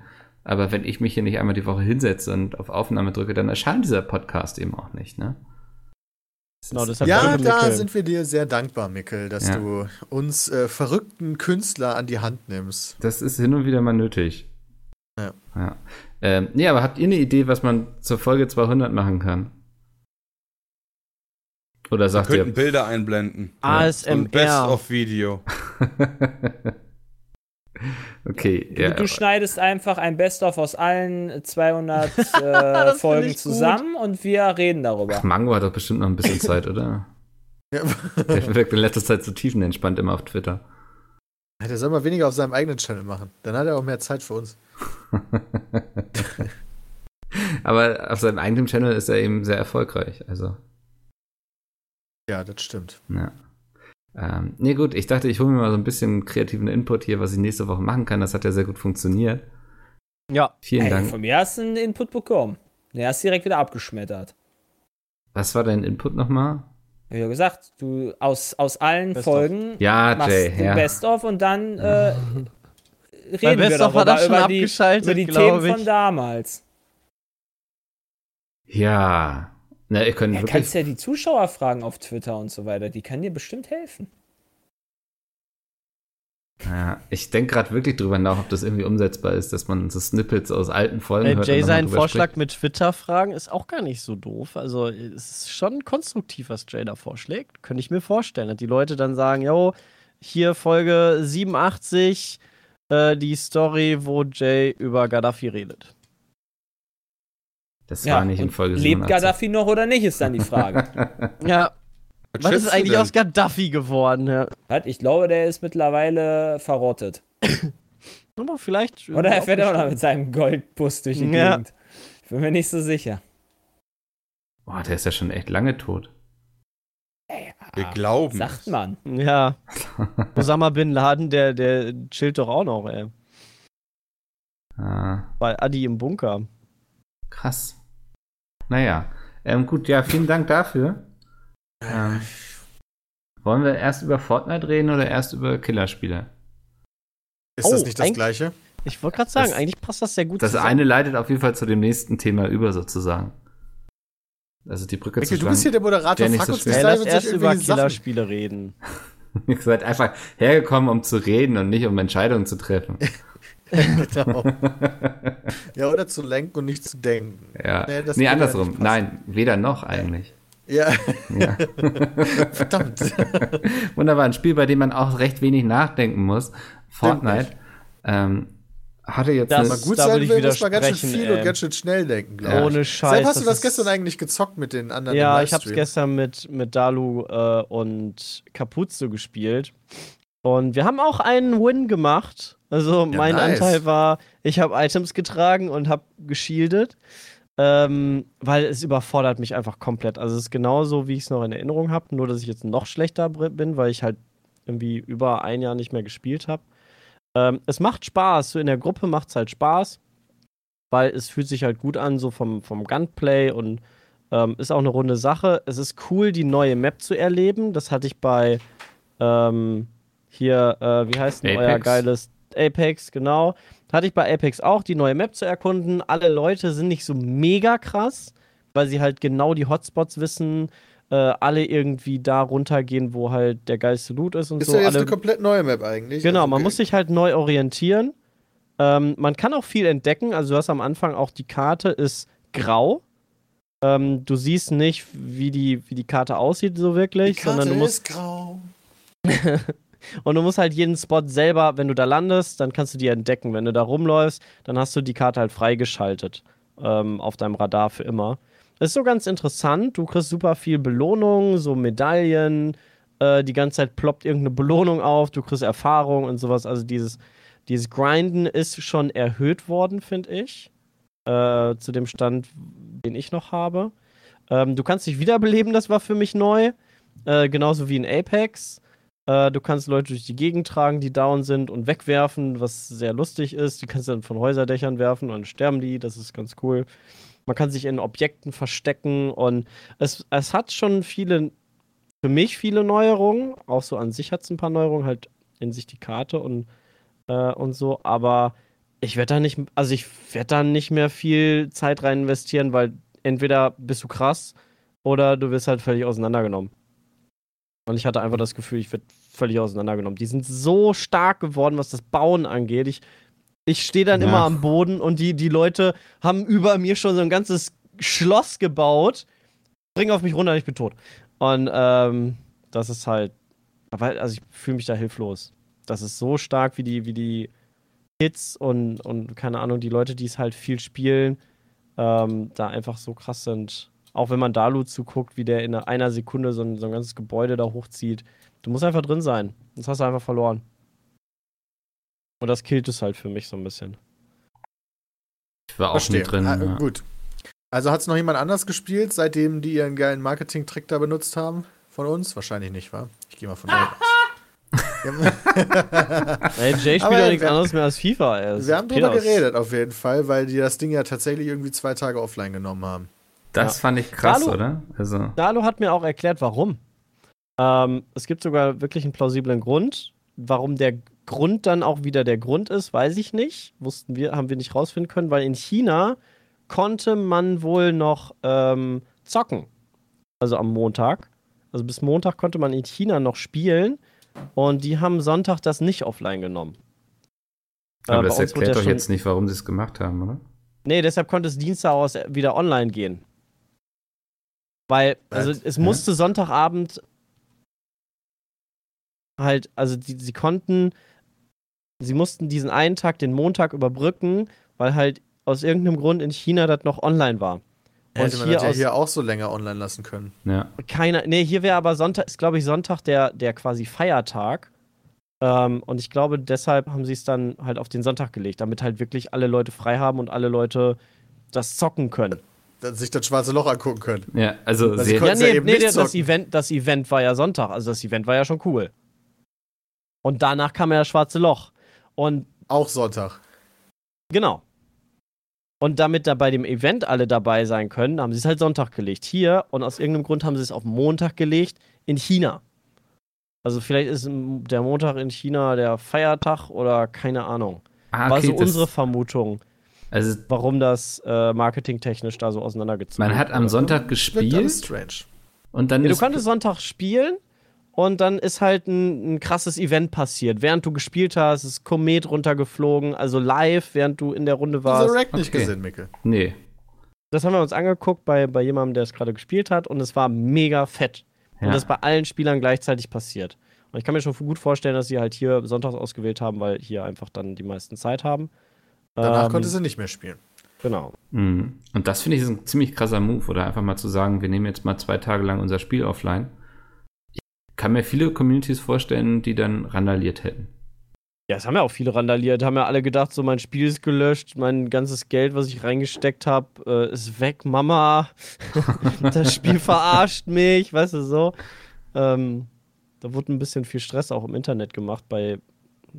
Aber wenn ich mich hier nicht einmal die Woche hinsetze und auf Aufnahme drücke, dann erscheint dieser Podcast eben auch nicht, ne? Genau, Ja, da Mikkel. sind wir dir sehr dankbar, Mikkel, dass Ja. du uns äh, verrückten Künstler an die Hand nimmst. Das ist hin und wieder mal nötig. Ja. ja. Ähm, nee, aber habt ihr eine Idee, was man zur Folge 200 machen kann? Oder Wir sagt könnten ihr? Bilder einblenden. So ein ASMR. Best-of-Video. okay, Du, ja. du schneidest einfach ein Best-of aus allen 200 äh, Folgen ich gut. zusammen und wir reden darüber. Ach, Mango hat doch bestimmt noch ein bisschen Zeit, oder? Ja. Der wirkt in letzter Zeit so tiefenentspannt immer auf Twitter. Der soll mal weniger auf seinem eigenen Channel machen. Dann hat er auch mehr Zeit für uns. Aber auf seinem eigenen Channel ist er eben sehr erfolgreich. Also, Ja, das stimmt. ja. Ähm, nee, gut, ich dachte, ich hole mir mal so ein bisschen kreativen Input hier, was ich nächste Woche machen kann. Das hat ja sehr gut funktioniert. Ja, Vielen Ey, Dank. von mir hast du einen Input bekommen. Der hast direkt wieder abgeschmettert. Was war dein Input nochmal? Wie ja gesagt, du aus, aus allen Best of. Folgen Ja, machst Jay, den ja. Best-of und dann äh, reden wir hat darüber, er schon über die, abgeschaltet, über die Themen ich. von damals. Ja. Na, ihr könnt Ja, wirklich. kannst ja die Zuschauer fragen auf Twitter und so weiter. Die kann dir bestimmt helfen. Ja, ich denke gerade wirklich drüber nach, ob das irgendwie umsetzbar ist, dass man so Snippets aus alten Folgen Äh, hört. Jay, sein drüber Vorschlag spricht. mit Twitter-Fragen ist auch gar nicht so doof. Also, es ist schon konstruktiv, was Jay da vorschlägt. Könnte ich mir vorstellen, dass die Leute dann sagen: Jo, hier Folge 87, äh, die Story, wo Jay über Gaddafi redet. Das Ja, war nicht in Folge Lebt 87. Gaddafi noch oder nicht, ist dann die Frage. Ja, Was was ist eigentlich denn? aus Gaddafi geworden? Ja. Ich glaube, der ist mittlerweile verrottet. Aber vielleicht. Oder er fährt auch noch mit seinem Goldbus durch die Ja. Gegend. Ich bin mir nicht so sicher. Boah, der ist ja schon echt lange tot. Wir glauben. Sagt es. man. Ja. Osama Bin Laden, der, der chillt doch auch noch, ey. Ah, Bei Adi im Bunker. krass. Naja. Ähm, gut, ja, vielen Dank dafür. Ähm, wollen wir erst über Fortnite reden oder erst über Killerspiele? Ist das Oh, nicht das Gleiche? Ich wollte gerade sagen, Das- eigentlich passt das sehr gut Das zusammen. eine leitet auf jeden Fall zu dem nächsten Thema über, sozusagen. Also die Brücke Mikkel, zu du bist hier schlagen. der Moderator. Frag so uns nicht lass erst über. Killerspiele reden. Ihr seid einfach hergekommen, um zu reden und nicht um Entscheidungen zu treffen. genau. ja, oder zu lenken und nicht zu denken. Ja. Nee, Nee, andersrum. Nein, weder noch eigentlich. Ja, Ja. verdammt. Wunderbar, ein Spiel, bei dem man auch recht wenig nachdenken muss. Fortnite. Ähm, hatte jetzt Das- Mal gut Da sein würde ich will, muss man ganz schön viel ey. und ganz schön schnell denken, glaube Ja. ich. Ohne Scheiß. Sepp, hast du das gestern eigentlich gezockt mit den anderen Ja, im ich hab's Livestream? gestern mit, mit Dalu äh, und Capuzzo gespielt. Und wir haben auch einen Win gemacht. Also mein nice. Anteil war, ich habe Items getragen und habe geshieldet. Ähm, weil es überfordert mich einfach komplett. Also es ist genauso, wie ich es noch in Erinnerung habe, nur dass ich jetzt noch schlechter bin, weil ich halt irgendwie über ein Jahr nicht mehr gespielt habe. Ähm, es macht Spaß, so in der Gruppe macht es halt Spaß, weil es fühlt sich halt gut an, so vom, vom Gunplay und ähm, ist auch eine runde Sache. Es ist cool, die neue Map zu erleben. Das hatte ich bei ähm, hier, äh, wie heißt denn euer Apex. geiles Apex, genau. Hatte ich bei Apex auch, die neue Map zu erkunden. Alle Leute sind nicht so mega krass, weil sie halt genau die Hotspots wissen, äh, alle irgendwie da runtergehen, wo halt der geilste Loot ist und Ist so. ja jetzt alle eine komplett neue Map eigentlich. Genau, Also, man muss sich halt neu orientieren. Ähm, man kann auch viel entdecken. Also du hast am Anfang auch die Karte ist grau. Ähm, du siehst nicht, wie die, wie die Karte aussieht so Die wirklich, Karte sondern du musst ist grau. und du musst halt jeden Spot selber, wenn du da landest, dann kannst du die entdecken. Wenn du da rumläufst, dann hast du die Karte halt freigeschaltet ähm, auf deinem Radar für immer. Das ist so ganz interessant. Du kriegst super viel Belohnung, so Medaillen. Äh, die ganze Zeit ploppt irgendeine Belohnung auf. Du kriegst Erfahrung und sowas. Also dieses, dieses Grinden ist schon erhöht worden, finde ich. Äh, zu dem Stand, den ich noch habe. Ähm, du kannst dich wiederbeleben, das war für mich neu. Äh, genauso wie in Apex. Äh, du kannst Leute durch die Gegend tragen, die down sind und wegwerfen, was sehr lustig ist. Die kannst du dann von Häuserdächern werfen und dann sterben die. Das ist ganz cool. Man kann sich in Objekten verstecken und es, es hat schon viele, für mich viele Neuerungen. Auch so an sich hat es ein paar Neuerungen, halt in sich die Karte und, äh, und so. Aber ich werde da nicht, also ich werde da nicht mehr viel Zeit rein investieren, weil entweder bist du krass oder du wirst halt völlig auseinandergenommen. Und ich hatte einfach das Gefühl, ich werde völlig auseinandergenommen. Die sind so stark geworden, was das Bauen angeht. Ich, ich stehe dann Ja. immer am Boden und die, die Leute haben über mir schon so ein ganzes Schloss gebaut. Bring auf mich runter, ich bin tot. Und ähm, das ist halt. Aber also ich fühle mich da hilflos. Das ist so stark, wie die, wie die Hits und, und keine Ahnung, die Leute, die es halt viel spielen, ähm, da einfach so krass sind. Auch wenn man Dalu zuguckt, wie der in einer Sekunde so ein, so ein ganzes Gebäude da hochzieht. Du musst einfach drin sein. Sonst hast du einfach verloren. Und das killt es halt für mich so ein bisschen. ich war auch nie Verstehe. drin. Ah, ja. Gut. Also hat es noch jemand anders gespielt, seitdem die ihren geilen Marketing-Trick da benutzt haben? Von uns? Wahrscheinlich nicht, wa? Ich gehe mal von da aus. Ey, Jay spielt Aber ja nichts wir- anderes mehr als FIFA. Ey. Das Wir haben drüber geredet, auf jeden Fall, weil die das Ding ja tatsächlich irgendwie zwei Tage offline genommen haben. Das Ja. fand ich krass, Hallo. oder? Also, Dalu hat mir auch erklärt, warum. Ähm, es gibt sogar wirklich einen plausiblen Grund. Warum der Grund dann auch wieder der Grund ist, weiß ich nicht. Wussten wir, haben wir nicht rausfinden können, weil in China konnte man wohl noch ähm, zocken. Also am Montag. Also bis Montag konnte man in China noch spielen und die haben Sonntag das nicht offline genommen. aber Äh, das erklärt ja doch schon- jetzt nicht, warum sie es gemacht haben, oder? Nee, deshalb konnte es Dienstag aus wieder online gehen. Weil, also Was? es Hä? musste Sonntagabend halt, also die, sie konnten, sie mussten diesen einen Tag, den Montag überbrücken, weil halt aus irgendeinem Grund in China das noch online war. Und Hätte man hier das ja aus hier auch so länger online lassen können. Ja. keiner, nee, hier wäre aber Sonntag, ist glaube ich Sonntag der, der quasi Feiertag. Ähm, und ich glaube, deshalb haben sie es dann halt auf den Sonntag gelegt, damit halt wirklich alle Leute frei haben und alle Leute das zocken können. Dass sich das schwarze Loch angucken können. Ja, also Also sie, ich Ja, Konntest ja nee, eben nee, nicht das, zocken. Event, das Event war ja Sonntag, also das Event war ja schon cool. Und danach kam ja das schwarze Loch. Und Auch Sonntag. genau. Und damit da bei dem Event alle dabei sein können, haben sie es halt Sonntag gelegt. Hier, und aus irgendeinem Grund haben sie es auf Montag gelegt, in China. Also vielleicht ist der Montag in China der Feiertag oder keine Ahnung. ah, War okay, so das, unsere Vermutung, also warum das äh, marketingtechnisch da so auseinandergezogen man hat am. Sonntag gespielt alles strange. und dann Ja, du ist, konntest Sonntag spielen und dann ist halt ein, ein, krasses Event passiert. Während du gespielt hast, ist Komet runtergeflogen, also live, während du in der Runde warst. Hast du nicht okay. gesehen, Mikkel? Nee. Das haben wir uns angeguckt bei, bei jemandem, der es gerade gespielt hat und es war mega fett. Ja. Und das bei allen Spielern gleichzeitig passiert. Und ich kann mir schon gut vorstellen, dass sie halt hier sonntags ausgewählt haben, weil hier einfach dann die meisten Zeit haben. Danach ähm, konnte sie nicht mehr spielen. Genau. Mhm. Und das finde ich ein ziemlich krasser Move, oder einfach mal zu sagen, wir nehmen jetzt mal zwei Tage lang unser Spiel offline kann mir viele Communities vorstellen, die dann randaliert hätten. Ja, es haben ja auch viele randaliert. Haben ja alle gedacht, so mein Spiel ist gelöscht, mein ganzes Geld, was ich reingesteckt habe, äh, ist weg, Mama. das Spiel verarscht mich, weißt du so. Ähm, da wurde ein bisschen viel Stress auch im Internet gemacht bei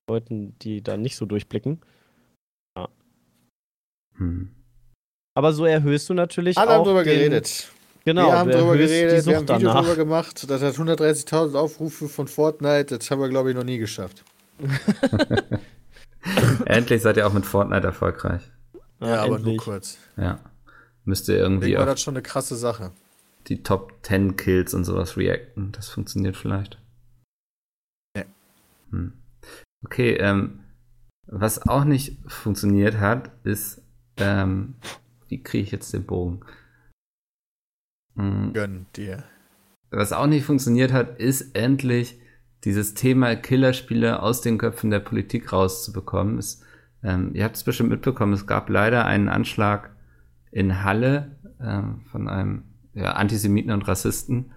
Leuten, die da nicht so durchblicken. Ja. Hm. Aber so erhöhst du natürlich Alle auch. Alle haben drüber geredet. Genau, wir haben drüber geredet, wir haben ein Video danach. drüber gemacht. Das hat 130.000 Aufrufe von Fortnite. Das haben wir, glaube ich, noch nie geschafft. endlich seid ihr auch mit Fortnite erfolgreich. Ja, ja aber nur kurz. Ja. Müsst ihr irgendwie. Ich war das schon eine krasse Sache. Die Top 10 Kills und sowas reacten. Das funktioniert vielleicht. Ja. Hm. Okay, ähm, was auch nicht funktioniert hat, ist, ähm, wie kriege ich jetzt den Bogen? Mhm. Gönn dir. Was auch nicht funktioniert hat, ist endlich dieses Thema Killerspiele aus den Köpfen der Politik rauszubekommen. Es, ähm, ihr habt es bestimmt mitbekommen, es gab leider einen Anschlag in Halle ähm, von einem ja, Antisemiten und Rassisten.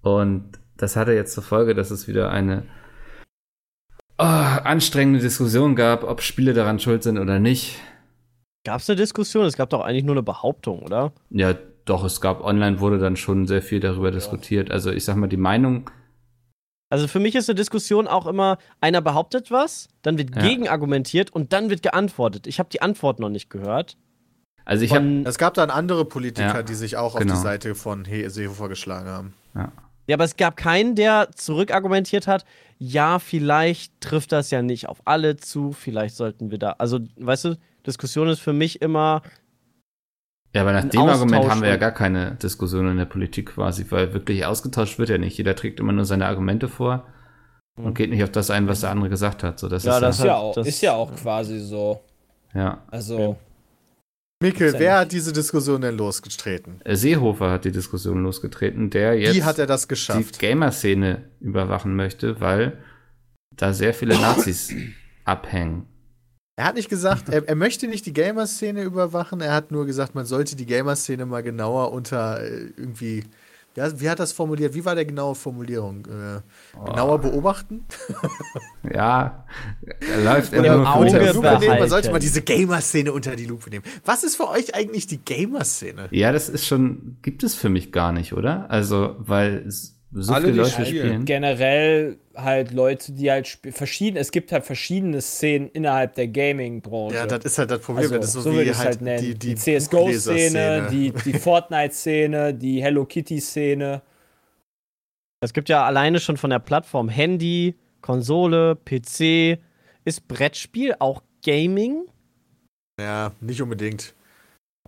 Und das hatte jetzt zur Folge, dass es wieder eine oh, anstrengende Diskussion gab, ob Spiele daran schuld sind oder nicht. Gab es eine Diskussion? Es gab doch eigentlich nur eine Behauptung, oder? Ja, doch, es gab online wurde dann schon sehr viel darüber ja. diskutiert. Also ich sag mal, die Meinung. Also für mich ist eine Diskussion auch immer, einer behauptet was, dann wird ja. gegenargumentiert und dann wird geantwortet. Ich habe die Antwort noch nicht gehört. Also ich habe. Es gab dann andere Politiker, ja, die sich auch genau. auf die Seite von Seehofer geschlagen haben. Ja. Ja, aber es gab keinen, der zurückargumentiert hat, ja, vielleicht trifft das ja nicht auf alle zu, vielleicht sollten wir da. Also, weißt du, Diskussion ist für mich immer, ja, aber nach dem Austausch Argument haben wir ja gar keine Diskussion in der Politik quasi, weil wirklich ausgetauscht wird ja nicht. Jeder trägt immer nur seine Argumente vor und geht nicht auf das ein, was der andere gesagt hat. So, das ja, ist das, ja, auch, das ist ja auch quasi so. Ja. Also. Mikkel, wer hat diese Diskussion denn losgetreten? Seehofer hat die Diskussion losgetreten, der jetzt Wie hat er das geschafft? die Gamer-Szene überwachen möchte, weil da sehr viele Nazis abhängen. Er hat nicht gesagt, er, er möchte nicht die Gamer-Szene überwachen, er hat nur gesagt, man sollte die Gamer-Szene mal genauer unter äh, irgendwie. Ja, wie hat das formuliert? Wie war der genaue Formulierung? Äh, genauer oh. beobachten? ja, er läuft immer nur unter die Lupe nehmen. Man sollte mal diese Gamer-Szene unter die Lupe nehmen. Was ist für euch eigentlich die Gamer-Szene? Ja, das ist schon, gibt es für mich gar nicht, oder? Also, weil so Alle, viele Leute spielen. spielen. Generell halt Leute, die halt verschieden, es gibt halt verschiedene Szenen innerhalb der Gaming-Branche. Ja, das ist halt das Problem, also, das ist so, so wie halt, halt die, die, die CSGO-Szene, die, die Fortnite-Szene, die Hello Kitty-Szene. Es gibt ja alleine schon von der Plattform Handy, Konsole, PC. Ist Brettspiel auch Gaming? Ja, nicht unbedingt.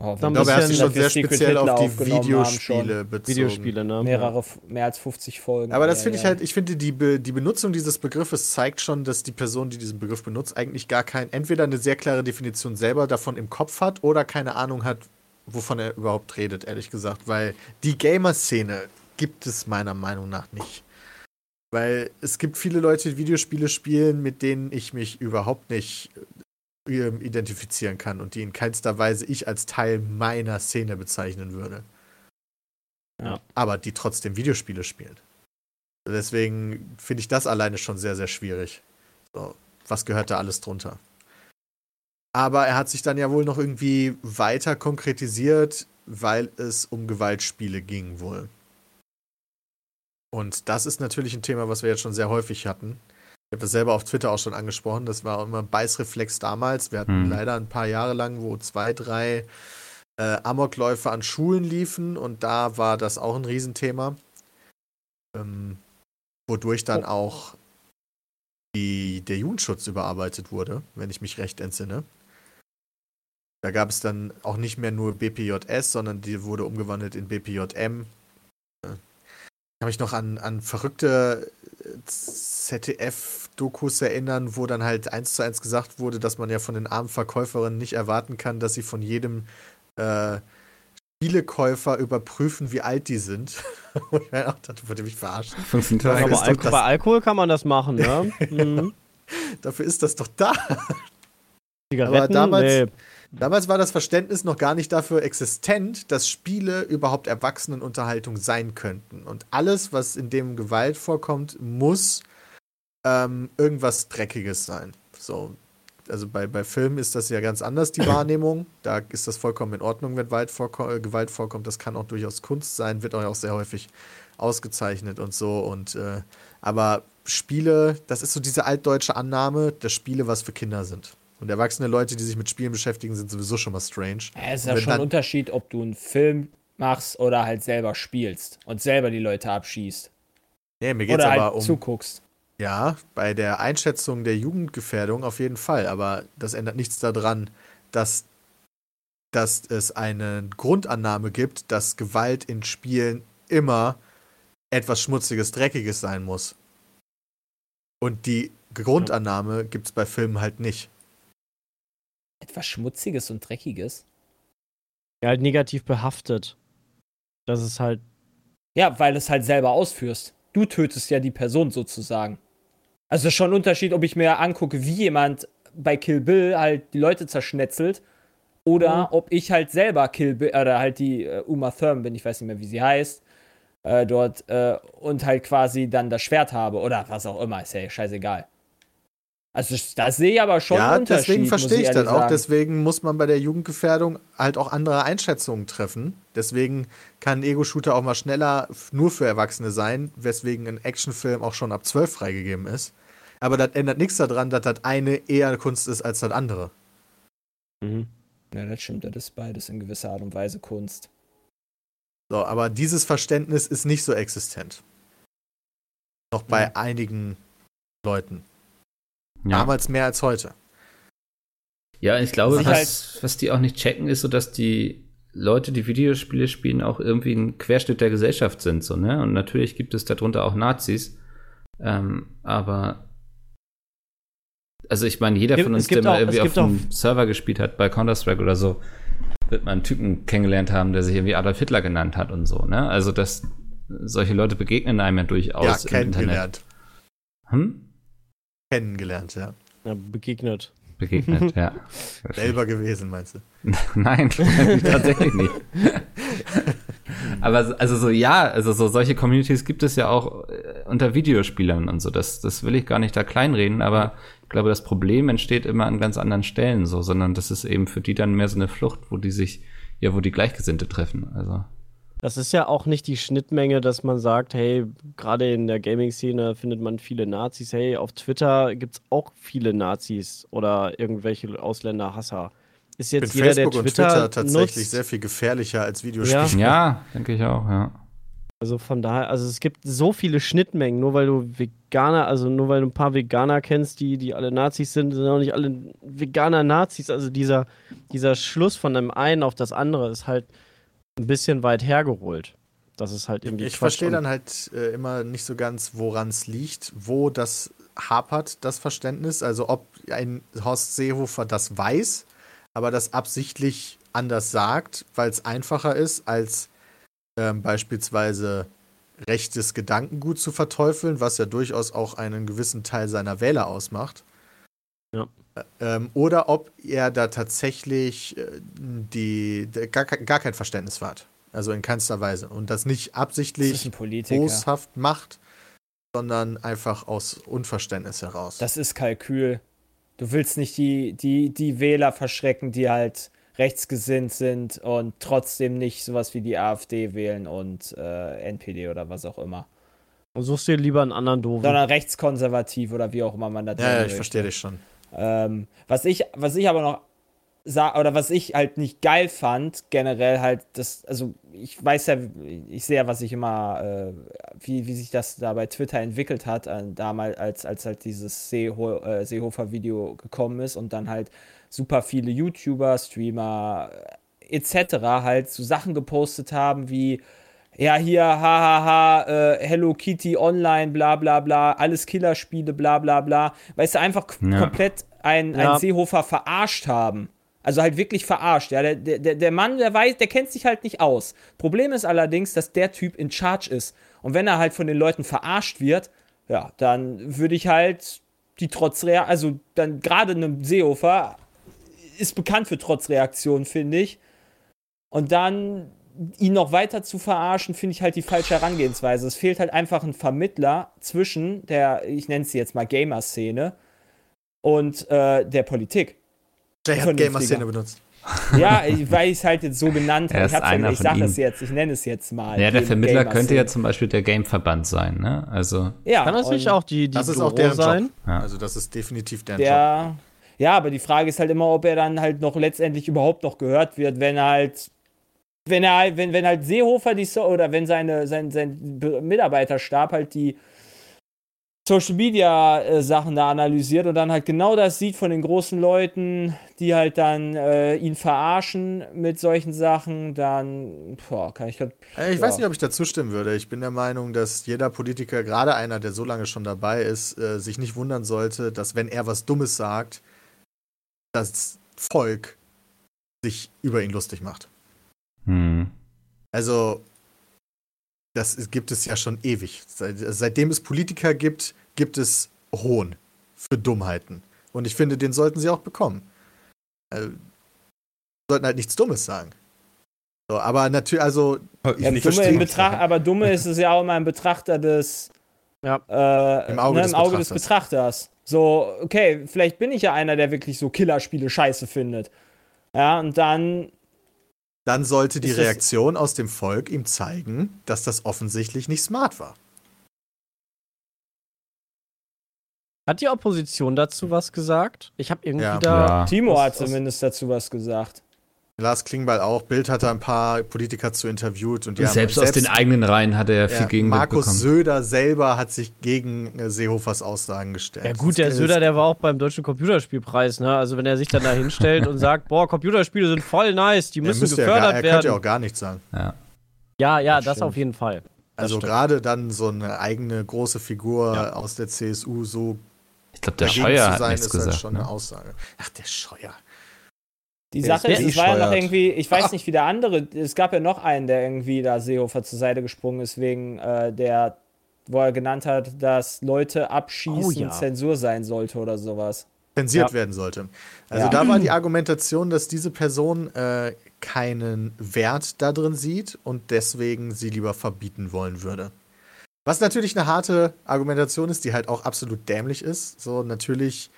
Oh, ich glaube, er hat sich schon sehr speziell auf die Videospiele bezogen. Videospiele, ne? Mehrere, mehr als 50 Folgen. Aber das ja, finde ich halt, ich finde, die, Be die Benutzung dieses Begriffes zeigt schon, dass die Person, die diesen Begriff benutzt, eigentlich gar kein, entweder eine sehr klare Definition selber davon im Kopf hat oder keine Ahnung hat, wovon er überhaupt redet, ehrlich gesagt. Weil die Gamer-Szene gibt es meiner Meinung nach nicht. Weil es gibt viele Leute, die Videospiele spielen, mit denen ich mich überhaupt nicht identifizieren kann und die in keinster Weise ich als Teil meiner Szene bezeichnen würde. Ja. Aber die trotzdem Videospiele spielen. Deswegen finde ich das alleine schon sehr, sehr schwierig. So, was gehört da alles drunter? Aber er hat sich dann ja wohl noch irgendwie weiter konkretisiert, weil es um Gewaltspiele ging wohl. Und das ist natürlich ein Thema, was wir jetzt schon sehr häufig hatten. Ich habe das selber auf Twitter auch schon angesprochen. Das war immer ein Beißreflex damals. Wir hatten hm. leider ein paar Jahre lang, wo zwei, drei äh, Amokläufe an Schulen liefen und da war das auch ein Riesenthema. Ähm, wodurch dann oh. auch die, der Jugendschutz überarbeitet wurde, wenn ich mich recht entsinne. Da gab es dann auch nicht mehr nur BPJS, sondern die wurde umgewandelt in BPJM kann mich noch an, an verrückte ZDF-Dokus erinnern, wo dann halt eins zu eins gesagt wurde, dass man ja von den armen Verkäuferinnen nicht erwarten kann, dass sie von jedem äh, Spielekäufer überprüfen, wie alt die sind. Und ich das würde mich verarschen. Funktioniert Nein, Aber ist doch Alko das- bei Alkohol kann man das machen, ne? mhm. Dafür ist das doch da. Zigaretten? damals- nee. Damals war das Verständnis noch gar nicht dafür existent, dass Spiele überhaupt Erwachsenenunterhaltung sein könnten. Und alles, was in dem Gewalt vorkommt, muss ähm, irgendwas Dreckiges sein. So. Also bei, bei Filmen ist das ja ganz anders, die Wahrnehmung. Da ist das vollkommen in Ordnung, wenn Gewalt, vorko äh, Gewalt vorkommt. Das kann auch durchaus Kunst sein, wird auch sehr häufig ausgezeichnet und so. Und äh, aber Spiele, das ist so diese altdeutsche Annahme, dass Spiele was für Kinder sind. Und erwachsene Leute, die sich mit Spielen beschäftigen, sind sowieso schon mal strange. Ja, es ist ja schon ein Unterschied, ob du einen Film machst oder halt selber spielst und selber die Leute abschießt. Nee, mir geht's Oder aber halt um. zuguckst. Ja, bei der Einschätzung der Jugendgefährdung auf jeden Fall. Aber das ändert nichts daran, dass, dass es eine Grundannahme gibt, dass Gewalt in Spielen immer etwas Schmutziges, Dreckiges sein muss. Und die Grundannahme gibt es bei Filmen halt nicht. Etwas Schmutziges und Dreckiges. Ja, halt negativ behaftet. Das ist halt. Ja, weil du es halt selber ausführst. Du tötest ja die Person sozusagen. Also schon ein Unterschied, ob ich mir angucke, wie jemand bei Kill Bill halt die Leute zerschnetzelt oder Mhm. ob ich halt selber Kill Bill oder halt die äh, Uma Thurman bin, ich weiß nicht mehr, wie sie heißt, äh, dort äh, und halt quasi dann das Schwert habe oder was auch immer, ist ja scheißegal. Also das- da sehe ich aber schon ja, einen Unterschied. deswegen verstehe ich das ehrlich auch. sagen. Deswegen muss man bei der Jugendgefährdung halt auch andere Einschätzungen treffen. Deswegen kann ein Ego-Shooter auch mal schneller nur für Erwachsene sein, weswegen ein Actionfilm auch schon ab 12 freigegeben ist. Aber das ändert nichts daran, dass das eine eher Kunst ist als das andere. Ja, das stimmt, das ist beides in gewisser Art und Weise Kunst. So, aber dieses Verständnis ist nicht so existent. Noch bei Mhm. einigen Leuten. Ja. Damals mehr als heute. Ja, ich glaube, was, was die auch nicht checken, ist so, dass die Leute, die Videospiele spielen, auch irgendwie ein Querschnitt der Gesellschaft sind, so, ne? Und natürlich gibt es darunter auch Nazis. Ähm, aber also ich meine, jeder von uns, der mal auch- irgendwie auf einem Server gespielt hat, bei Counter-Strike oder so, wird man einen Typen kennengelernt haben, der sich irgendwie Adolf Hitler genannt hat und so, ne? Also das, solche Leute begegnen einem ja durchaus ja, im Internet. kennengelernt. Hm? Kennengelernt, ja. Ja, begegnet. Begegnet, ja. Selber gewesen, meinst du? Nein, tatsächlich nicht. Aber so- also so ja, also so solche Communities gibt es ja auch äh, unter Videospielern und so. Das, das will ich gar nicht da kleinreden, aber ich glaube, das Problem entsteht immer an ganz anderen Stellen so, sondern das ist eben für die dann mehr so eine Flucht, wo die sich, ja, wo die Gleichgesinnte treffen. Also. Das ist ja auch nicht die Schnittmenge, dass man sagt, hey, gerade in der Gaming-Szene findet man viele Nazis. Hey, auf Twitter gibt es auch viele Nazis oder irgendwelche Ausländer-Hasser. Ist Ich jetzt finde jeder, Facebook der und Twitter, Twitter tatsächlich nutzt, sehr viel gefährlicher als Videospiele. Ja. Ja, denke ich auch, ja. Also von daher, also es gibt so viele Schnittmengen, nur weil du Veganer, also nur weil du ein paar Veganer kennst, die, die alle Nazis sind, sind auch nicht alle Veganer Nazis. Also dieser, dieser Schluss von dem einen auf das andere ist halt ein bisschen weit hergeholt. Das ist halt irgendwie. Ich Quatsch. verstehe dann halt äh, immer nicht so ganz, woran es liegt, wo das hapert, das Verständnis. Also ob ein Horst Seehofer das weiß, aber das absichtlich anders sagt, weil es einfacher ist, als ähm, beispielsweise rechtes Gedankengut zu verteufeln, was ja durchaus auch einen gewissen Teil seiner Wähler ausmacht. Ja. Ähm, oder ob er da tatsächlich äh, die, der, gar, gar kein Verständnis hat. Also in keinster Weise. Und das nicht Das absichtlich ein Politiker. boshaft macht, sondern einfach aus Unverständnis heraus. Das ist Kalkül. Du willst nicht die, die, die Wähler verschrecken, die halt rechtsgesinnt sind und trotzdem nicht sowas wie die AfD wählen und äh, NPD oder was auch immer. suchst dir lieber einen anderen doofen. Sondern rechtskonservativ oder wie auch immer man das ja, ja, nennen ich verstehe dich schon. Ähm, was ich, was ich aber noch sah, oder was ich halt nicht geil fand, generell halt, das, also ich weiß ja, ich sehe ja, was ich immer, äh, wie, wie sich das da bei Twitter entwickelt hat, äh, damals, als, als halt dieses Seeho äh, Seehofer-Video gekommen ist und dann halt super viele YouTuber, Streamer äh, etc. halt so Sachen gepostet haben wie ja, hier, hahaha, äh, Hello Kitty Online, bla bla bla, alles Killerspiele, bla bla bla. Weißt du, einfach Ja. komplett ein, Ja. ein Seehofer verarscht haben. Also halt wirklich verarscht. Ja, der, der, der Mann, der weiß, der kennt sich halt nicht aus. Problem ist allerdings, dass der Typ in Charge ist. Und wenn er halt von den Leuten verarscht wird, ja, dann würde ich halt die Trotzreaktion, also dann gerade einem Seehofer ist bekannt für Trotzreaktionen, finde ich. Und dann ihn noch weiter zu verarschen, finde ich halt die falsche Herangehensweise. Es fehlt halt einfach ein Vermittler zwischen der, ich nenne es jetzt mal Gamer-Szene und äh, der Politik. Jay hat. Gamer-Szene benutzt. Ja, ich- weil ich es halt jetzt so genannt habe. Ich, hab's ja, einer ich von sage es jetzt, ich nenne es jetzt mal. Ja, der Vermittler könnte ja zum Beispiel der Gameverband sein, ne? Also, Ja, Kann das nicht auch die, die Das ist auch deren sein? Job. Ja. Also das ist definitiv deren Job. Der, ja, aber die Frage ist halt immer, ob er dann halt noch letztendlich überhaupt noch gehört wird, wenn er halt, wenn er halt, wenn, wenn halt Seehofer die so oder wenn seine, sein, sein Be- Mitarbeiterstab halt die Social Media äh, Sachen da analysiert und dann halt genau das sieht von den großen Leuten, die halt dann äh, ihn verarschen mit solchen Sachen, dann boah, kann ich halt, Äh, Ich Ja. weiß nicht, ob ich da zustimmen würde. Ich bin der Meinung, dass jeder Politiker, gerade einer, der so lange schon dabei ist, äh, sich nicht wundern sollte, dass wenn er was Dummes sagt, das Volk sich über ihn lustig macht. Hm. Also, das gibt es ja schon ewig. Seit, seitdem es Politiker gibt, gibt es Hohn für Dummheiten. Und ich finde, den sollten sie auch bekommen. Äh, sollten halt nichts Dummes sagen. So, aber natürlich, also, ja, nicht dumme in Betracht, aber dumme ist es ja auch immer ein Betrachter des, Ja. äh, Im Auge ne, des im Auge des Betrachters. Betrachters. So, okay, vielleicht bin ich ja einer, der wirklich so Killerspiele scheiße findet. Ja, und dann, dann sollte die Reaktion aus dem Volk ihm zeigen, dass das offensichtlich nicht smart war. Hat die Opposition dazu was gesagt? Ich habe irgendwie Ja. da. Ja. Timo Was- hat was- zumindest dazu was gesagt. Lars Klingbeil auch. Bild hat da ein paar Politiker zu interviewt und die selbst, haben aus den eigenen Reihen hat er ja viel ja, gegen Markus bekommen. Söder selber hat sich gegen äh, Seehofers Aussagen gestellt. Ja gut, der Das Söder, der war auch beim Deutschen Computerspielpreis, ne? Also wenn er sich dann da hinstellt und sagt, boah, Computerspiele sind voll nice, die er müssen müsste ja gefördert gar, er könnte ja auch werden. gar nichts sagen. Ja. Ja, ja, Das das, auf jeden Fall. Also stimmt. gerade dann so eine eigene große Figur Ja. aus der CSU so Ich glaube, der Scheuer zu hat sein, nichts ist halt gesagt. schon eine Ne? Aussage. Ach, der Scheuer. Die Sache ist es war ja noch irgendwie, ich weiß nicht, wie der andere, es gab ja noch einen, der irgendwie da Seehofer zur Seite gesprungen ist, wegen äh, der, wo er genannt hat, dass Leute abschießen Oh ja. Zensur sein sollte oder sowas. zensiert Ja. werden sollte. Also Ja. da war die Argumentation, dass diese Person äh, keinen Wert da drin sieht und deswegen sie lieber verbieten wollen würde. Was natürlich eine harte Argumentation ist, die halt auch absolut dämlich ist. So natürlich,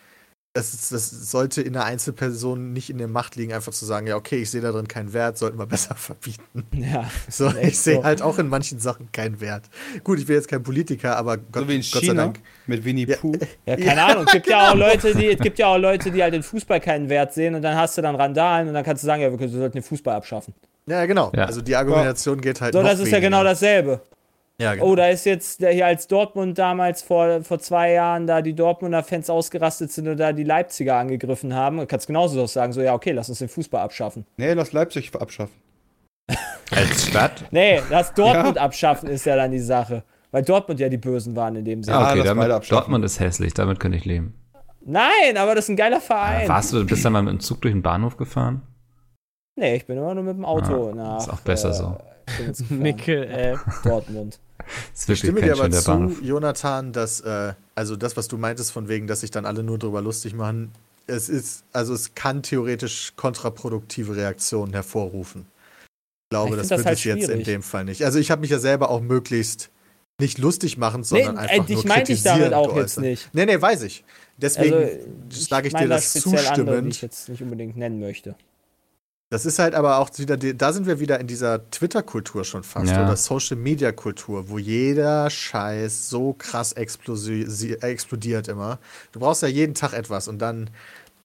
das, ist, das sollte in einer Einzelperson nicht in der Macht liegen, einfach zu sagen, ja, okay, ich sehe da drin keinen Wert, sollten wir besser verbieten. Ja, So, ich sehe so. halt auch in manchen Sachen keinen Wert. Gut, ich bin jetzt kein Politiker, aber Gott, So wie in Gott sei Dank. mit Winnie Ja. Pooh. Ja, keine Ahnung. Es gibt ja auch Leute, die, es gibt ja auch Leute, die halt den Fußball keinen Wert sehen und dann hast du dann Randalen und dann kannst du sagen, ja, wir sollten den Fußball abschaffen. Ja, genau. Ja. Also die Argumentation geht halt So, noch das ist ja weniger. genau dasselbe. Ja, genau. Oh, da ist jetzt der hier als Dortmund damals vor, vor zwei Jahren da die Dortmunder Fans ausgerastet sind und da die Leipziger angegriffen haben. Du kannst genauso doch sagen, so, ja, okay, lass uns den Fußball abschaffen. Nee, lass Leipzig abschaffen. Als Stadt? Nee, das Dortmund abschaffen ist ja dann die Sache. Weil Dortmund ja die Bösen waren in dem Sinne. Ja, Ja, okay, lass damit, abschaffen. Dortmund ist hässlich, damit könnte ich leben. Nein, aber das ist ein geiler Verein. Warst du, bist du mal mit dem Zug durch den Bahnhof gefahren? Nee, ich bin immer nur mit dem Auto Ah, nach. ist auch besser äh, so. Mickel, äh, Dortmund. Ist Ich stimme dir aber zu, Bahnhof. Jonathan, dass, äh, also das, was du meintest, von wegen, dass sich dann alle nur drüber lustig machen, es ist, also es kann theoretisch kontraproduktive Reaktionen hervorrufen. Ich glaube, Ich das das wird halt es jetzt in schwierig. dem Fall nicht. Also ich habe mich ja selber auch möglichst nicht lustig machen, Nee, sondern äh, einfach dich nur meinte ich damit auch jetzt nicht. Nee, nee, weiß ich. Deswegen Also, sage ich meine dir da das speziell andere, die zustimmend. ich jetzt nicht unbedingt nennen möchte. Das ist halt aber auch wieder, da sind wir wieder in dieser Twitter-Kultur schon fast Ja. oder Social-Media-Kultur, wo jeder Scheiß so krass explodiert immer. Du brauchst ja jeden Tag etwas und dann,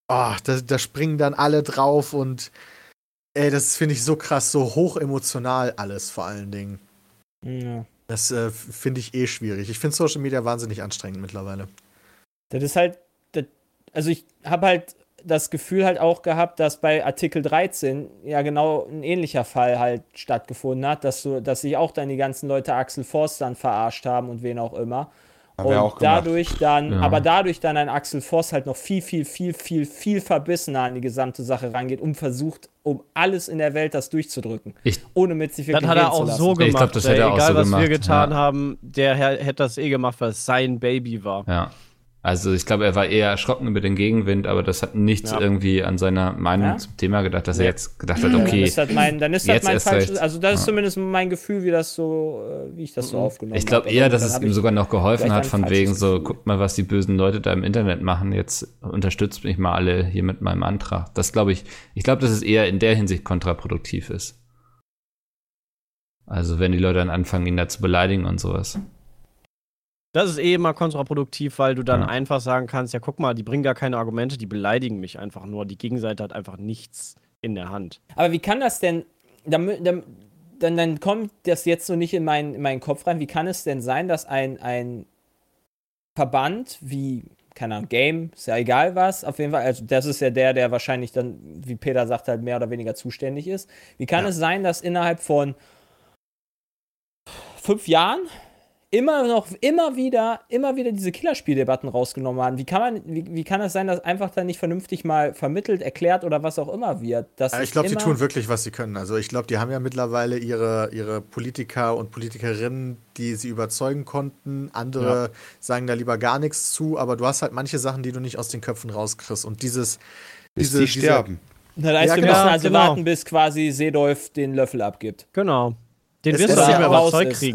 oh, da, da springen dann alle drauf und ey, das finde ich so krass, so hoch emotional alles vor allen Dingen. Ja. Das äh, finde ich eh schwierig. Ich finde Social Media wahnsinnig anstrengend mittlerweile. Das ist halt, das, also ich habe halt das Gefühl halt auch gehabt, dass bei Artikel 13 ja genau ein ähnlicher Fall halt stattgefunden hat, dass du, dass sich auch dann die ganzen Leute Axel Forst dann verarscht haben und wen auch immer. Haben wir und auch dadurch dann, Ja. aber dadurch dann ein Axel Voss halt noch viel, viel, viel, viel, viel verbissener an die gesamte Sache rangeht und versucht, um alles in der Welt das durchzudrücken. Ich- ohne mit sich Das wirklich hat er auch so Ich gemacht. glaub, das hätte er auch egal, so was wir gemacht, getan ja. haben, der Herr hätte das eh gemacht, weil es sein Baby war. Ja. Also ich glaube, er war eher erschrocken über den Gegenwind, aber das hat nichts Ja. irgendwie an seiner Meinung Ja? zum Thema gedacht, dass er Nee. jetzt gedacht hat, Dann okay, ist das mein, dann ist das mein falsches, also das ist Ja. zumindest mein Gefühl, wie das so, äh, wie ich das so aufgenommen ich glaube habe. eher, dass dann es ihm sogar noch geholfen hat, von wegen so, Gefühl. guckt mal, was die bösen Leute da im Internet machen, jetzt unterstützt mich mal alle hier mit meinem Antrag. Das glaube ich, ich glaube, dass es eher in der Hinsicht kontraproduktiv ist. Also wenn die Leute dann anfangen, ihn da zu beleidigen und sowas. Das ist eh immer kontraproduktiv, weil du dann Ja. einfach sagen kannst, ja guck mal, die bringen gar keine Argumente, die beleidigen mich einfach nur. Die Gegenseite hat einfach nichts in der Hand. Aber wie kann das denn, dann, dann, dann, kommt das jetzt so nicht in, mein, in meinen Kopf rein, wie kann es denn sein, dass ein, ein Verband wie, keine Ahnung, Game, ist ja egal was, auf jeden Fall, also das ist ja der, der wahrscheinlich dann, wie Peter sagt, halt mehr oder weniger zuständig ist. Wie kann Ja. es sein, dass innerhalb von fünf Jahren immer noch, immer wieder, immer wieder diese Killerspieldebatten rausgenommen haben. Wie kann man, wie, wie kann es sein, dass einfach dann nicht vernünftig mal vermittelt, erklärt oder was auch immer wird? Dass Ja, es ich glaube, die tun wirklich, was sie können. Also ich glaube, die haben ja mittlerweile ihre, ihre Politiker und Politikerinnen, die sie überzeugen konnten. Andere sagen da lieber gar nichts zu, aber du hast halt manche Sachen, die du nicht aus den Köpfen rauskriegst. Und dieses, Bis diese, die diese- sterben. Das heißt, Ja, wir genau. müssen also Genau. warten, bis quasi Seedolf den Löffel abgibt. Genau. Den Es wirst du nicht ja mehr raus überzeugt ist.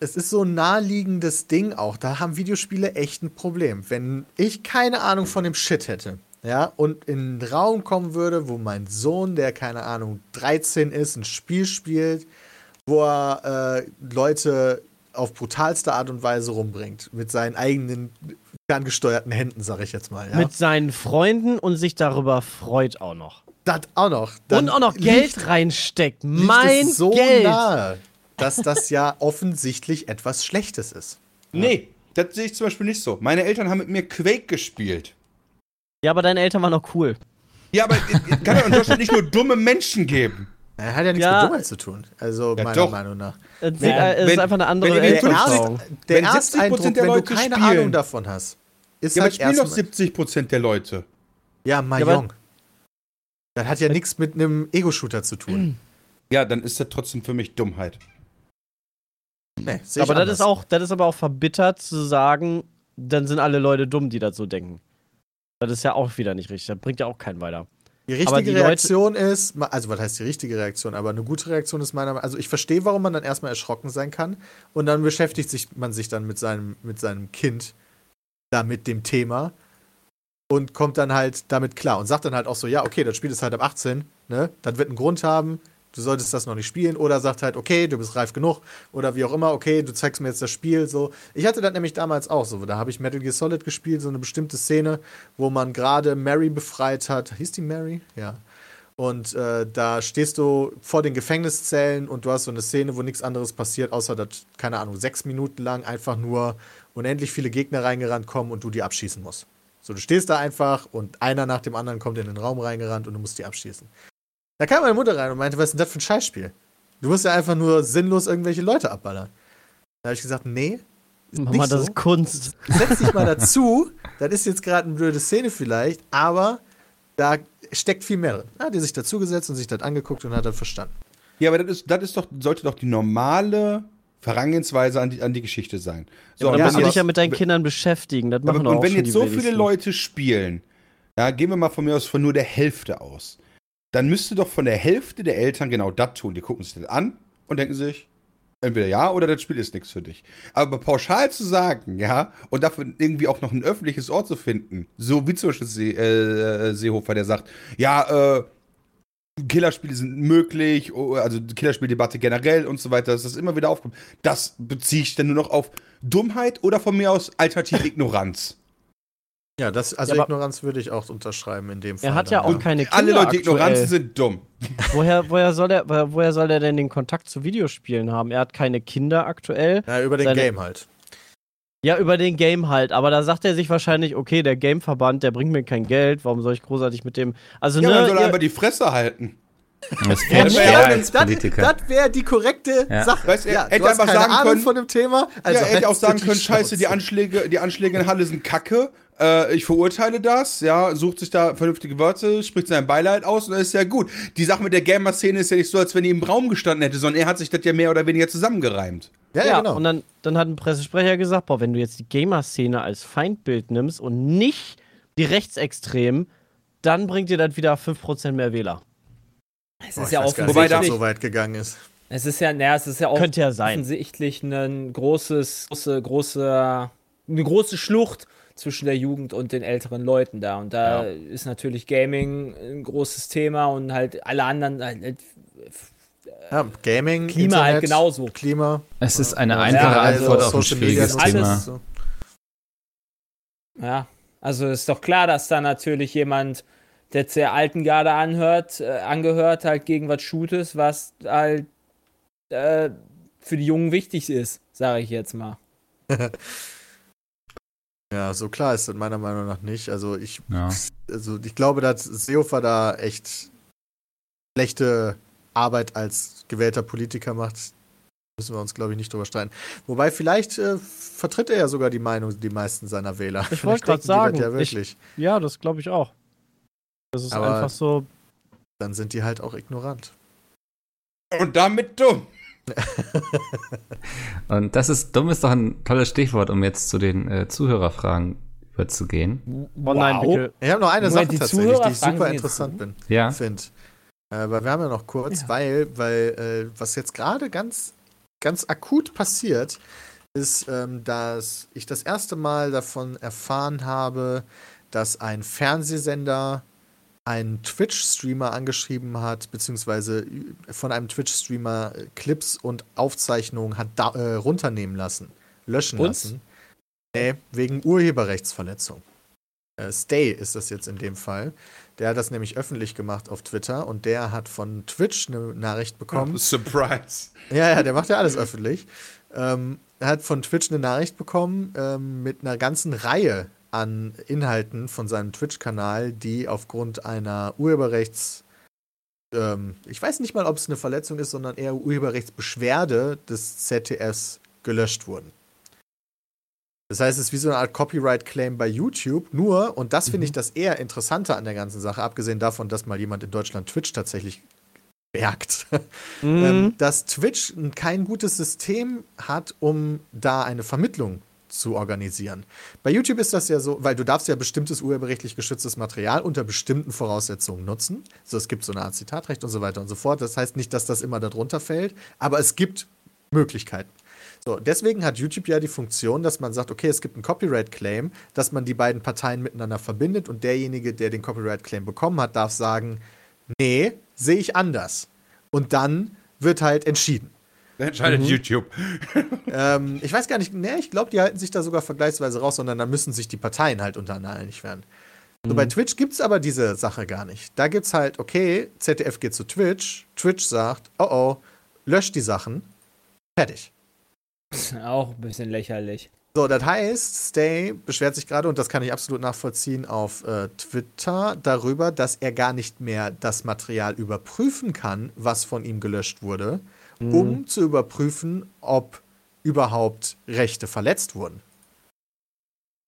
Es ist so ein naheliegendes Ding auch. Da haben Videospiele echt ein Problem. Wenn ich keine Ahnung von dem Shit hätte, ja, und in einen Raum kommen würde, wo mein Sohn, der keine Ahnung 13 ist, ein Spiel spielt, wo er äh, Leute auf brutalste Art und Weise rumbringt, mit seinen eigenen ferngesteuerten Händen, sag ich jetzt mal. Ja? Mit seinen Freunden und sich darüber freut auch noch. das auch noch. Dann und auch noch liegt- Geld reinsteckt. liegt Mein es so Geld. nahe, dass das ja offensichtlich etwas Schlechtes ist. Nee, das sehe ich zum Beispiel nicht so. Meine Eltern haben mit mir Quake gespielt. Ja, aber deine Eltern waren noch cool. Ja, aber es kann doch in Deutschland nicht nur dumme Menschen geben. Er hat ja nichts Ja. mit Dummheit zu tun. Also Ja, meiner doch. Meinung nach. Es Wenn- ist wenn- einfach eine andere wenn Der, Weltanschauung. Erst, der Wenn Ersteindruck, 70% der wenn du Leute keine spielen. Ahnung davon hast, ist Ja, aber halt spielen doch erstmal... 70% der Leute. Ja, aber- Mahjong. das hat ja nichts mit einem Ego-Shooter zu tun. Ja, dann ist das trotzdem für mich Dummheit. Nee, Aber das ist, auch, das ist aber auch verbittert zu sagen, dann sind alle Leute dumm, die das so denken. Das ist ja auch wieder nicht richtig. Das bringt ja auch keinen weiter. Die richtige die Leute- Reaktion ist, ma- also was heißt die richtige Reaktion, aber eine gute Reaktion ist meiner Meinung also ich verstehe, warum man dann erstmal erschrocken sein kann und dann beschäftigt sich man sich dann mit seinem, mit seinem Kind da mit dem Thema und kommt dann halt damit klar und sagt dann halt auch so, ja, okay, das Spiel ist halt ab 18, ne? Das wird einen Grund haben, du solltest das noch nicht spielen oder sagt halt, okay, du bist reif genug oder wie auch immer, okay, du zeigst mir jetzt das Spiel, so. Ich hatte das nämlich damals auch so, da habe ich Metal Gear Solid gespielt, so eine bestimmte Szene, wo man gerade Mary befreit hat. Hieß die Mary? Ja. Und äh, da stehst du vor den Gefängniszellen und du hast so eine Szene, wo nichts anderes passiert, außer dass, keine Ahnung, sechs Minuten lang einfach nur unendlich viele Gegner reingerannt kommen und du die abschießen musst. So, du stehst da einfach und einer nach dem anderen kommt in den Raum reingerannt und du musst die abschießen. Da kam meine Mutter rein und meinte, was ist denn das für ein Scheißspiel? Du musst ja einfach nur sinnlos irgendwelche Leute abballern. Da habe ich gesagt, nee, ist Mama, nicht das so. ist Kunst. Setz dich mal dazu. Das ist jetzt gerade eine blöde Szene vielleicht, aber da steckt viel mehr drin. Da hat die sich dazugesetzt und sich das angeguckt und hat das verstanden. Ja, aber das ist, das ist doch, sollte doch die normale Herangehensweise an die, an die Geschichte sein. So, Ja, dann musst wenn du dich ja mit deinen Kindern beschäftigen. Das machen aber, doch und auch wenn schon jetzt die so viele wenigsten. Leute spielen, ja, gehen wir mal von mir aus von nur der Hälfte aus, dann müsste doch von der Hälfte der Eltern genau das tun. Die gucken sich das an und denken sich, entweder ja oder das Spiel ist nichts für dich. Aber pauschal zu sagen, ja, und dafür irgendwie auch noch ein öffentliches Ort zu finden, so wie zum Beispiel See, äh, Seehofer, der sagt, ja, äh, Killerspiele sind möglich, oh, also die Killerspieldebatte generell und so weiter, dass das immer wieder aufkommt. Das beziehe ich dann nur noch auf Dummheit oder von mir aus alternative Ignoranz. Ja, das, also Ja, Ignoranz würde ich auch unterschreiben in dem Fall. Er hat dann, ja auch keine Kinder Alle Leute, die aktuell. ignorant sind, dumm. Woher, woher, soll er, woher, soll er denn den Kontakt zu Videospielen haben? Er hat keine Kinder aktuell. Ja, über den seine- Game halt. Ja, über den Game halt. Aber da sagt er sich wahrscheinlich, okay, der Gameverband, der bringt mir kein Geld. Warum soll ich großartig mit dem. Also, Ja, ne, dann soll er einfach die Fresse halten. Das Ja, aber als das das wäre die korrekte Ja. Sache. Weißt du, er ja, hätte du hast einfach keine sagen Ahnung können- von dem Thema. Also ja, er hätte auch sagen können, scheiße, die. Anschläge, die Anschläge in Halle sind kacke. Äh, ich verurteile das, ja, sucht sich da vernünftige Wörter, spricht sein Beileid aus und dann ist ja gut. Die Sache mit der Gamer-Szene ist ja nicht so, als wenn die im Raum gestanden hätte, sondern er hat sich das ja mehr oder weniger zusammengereimt. Ja, ja, Ja, genau. und dann, dann hat ein Pressesprecher gesagt, boah, wenn du jetzt die Gamer-Szene als Feindbild nimmst und nicht die Rechtsextremen, dann bringt dir das wieder 5% mehr Wähler. Es ist ich ja nicht, Wobei ob da- das so weit gegangen ist. Es ist ja, naja, es ist ja auch Könnte ja sein. offensichtlich ein großes, große, große, eine große Schlucht zwischen der Jugend und den älteren Leuten da. Und da ist natürlich Gaming ein großes Thema und halt alle anderen halt, Ja, Gaming, Klima Internet, halt genauso. Klima. Es ist eine Ja, einfache also Antwort auf ein Social Media schwieriges alles- Thema. So. Ja, also ist doch klar, dass da natürlich jemand, der der alten Garde anhört, äh, angehört, halt gegen was shootet, was halt äh, für die Jungen wichtig ist, sage ich jetzt mal. Ja, so klar ist das meiner Meinung nach nicht. Also ich, Ja. also ich glaube, dass Seehofer da echt schlechte Arbeit als gewählter Politiker macht. Müssen wir uns, glaube ich, nicht drüber streiten. Wobei, vielleicht äh, vertritt er ja sogar die Meinung die meisten seiner Wähler. Ich Vielleicht wollte gerade denken die das sagen, Ja ich- wirklich. Ja, das glaube ich auch. Das ist Aber- einfach so. Dann sind die halt auch ignorant. Und damit dumm. Und das ist, dumm ist doch ein tolles Stichwort, um jetzt zu den äh, Zuhörerfragen überzugehen. Oh nein, bitte. Ich habe noch eine Moment, Sache die tatsächlich, die ich super interessant bin. Ja. finde. Äh, aber wir haben ja noch kurz, Ja. weil, weil äh, was jetzt gerade ganz, ganz akut passiert, ist, ähm, dass ich das erste Mal davon erfahren habe, dass ein Fernsehsender einen Twitch-Streamer angeschrieben hat, beziehungsweise von einem Twitch-Streamer Clips und Aufzeichnungen hat da, äh, runternehmen lassen, löschen Und? lassen. Nee, wegen Urheberrechtsverletzung. Äh, Stay ist das jetzt in dem Fall. Der hat das nämlich öffentlich gemacht auf Twitter und der hat von Twitch eine Nachricht bekommen. Surprise. Ja, ja, der macht ja alles öffentlich. Ähm, er hat von Twitch eine Nachricht bekommen ähm, mit einer ganzen Reihe an Inhalten von seinem Twitch-Kanal, die aufgrund einer Urheberrechts. Ähm, ich weiß nicht mal, ob es eine Verletzung ist, sondern eher Urheberrechtsbeschwerde des ZDFs gelöscht wurden. Das heißt, es ist wie so eine Art Copyright-Claim bei YouTube. Nur, und das finde ich das eher interessanter an der ganzen Sache, abgesehen davon, dass mal jemand in Deutschland Twitch tatsächlich bergt, Mhm. ähm, dass Twitch kein gutes System hat, um da eine Vermittlung zu organisieren. Bei YouTube ist das ja so, weil du darfst ja bestimmtes urheberrechtlich geschütztes Material unter bestimmten Voraussetzungen nutzen. So, es gibt so eine Art Zitatrecht und so weiter und so fort. Das heißt nicht, dass das immer darunter fällt, aber es gibt Möglichkeiten. So, deswegen hat YouTube ja die Funktion, dass man sagt, okay, es gibt einen Copyright-Claim, dass man die beiden Parteien miteinander verbindet und derjenige, der den Copyright-Claim bekommen hat, darf sagen, nee, sehe ich anders. Und dann wird halt entschieden. Dann entscheidet YouTube. Ähm, ich weiß gar nicht, nee, ich glaube, die halten sich da sogar vergleichsweise raus, sondern da müssen sich die Parteien halt untereinander einig werden. So, bei Twitch gibt es aber diese Sache gar nicht. Da gibt es halt, okay, ZDF geht zu Twitch, Twitch sagt, oh oh, löscht die Sachen, fertig. Auch ein bisschen lächerlich. So, das heißt, Stay beschwert sich gerade, und das kann ich absolut nachvollziehen, auf äh, Twitter darüber, dass er gar nicht mehr das Material überprüfen kann, was von ihm gelöscht wurde, um zu überprüfen, ob überhaupt Rechte verletzt wurden.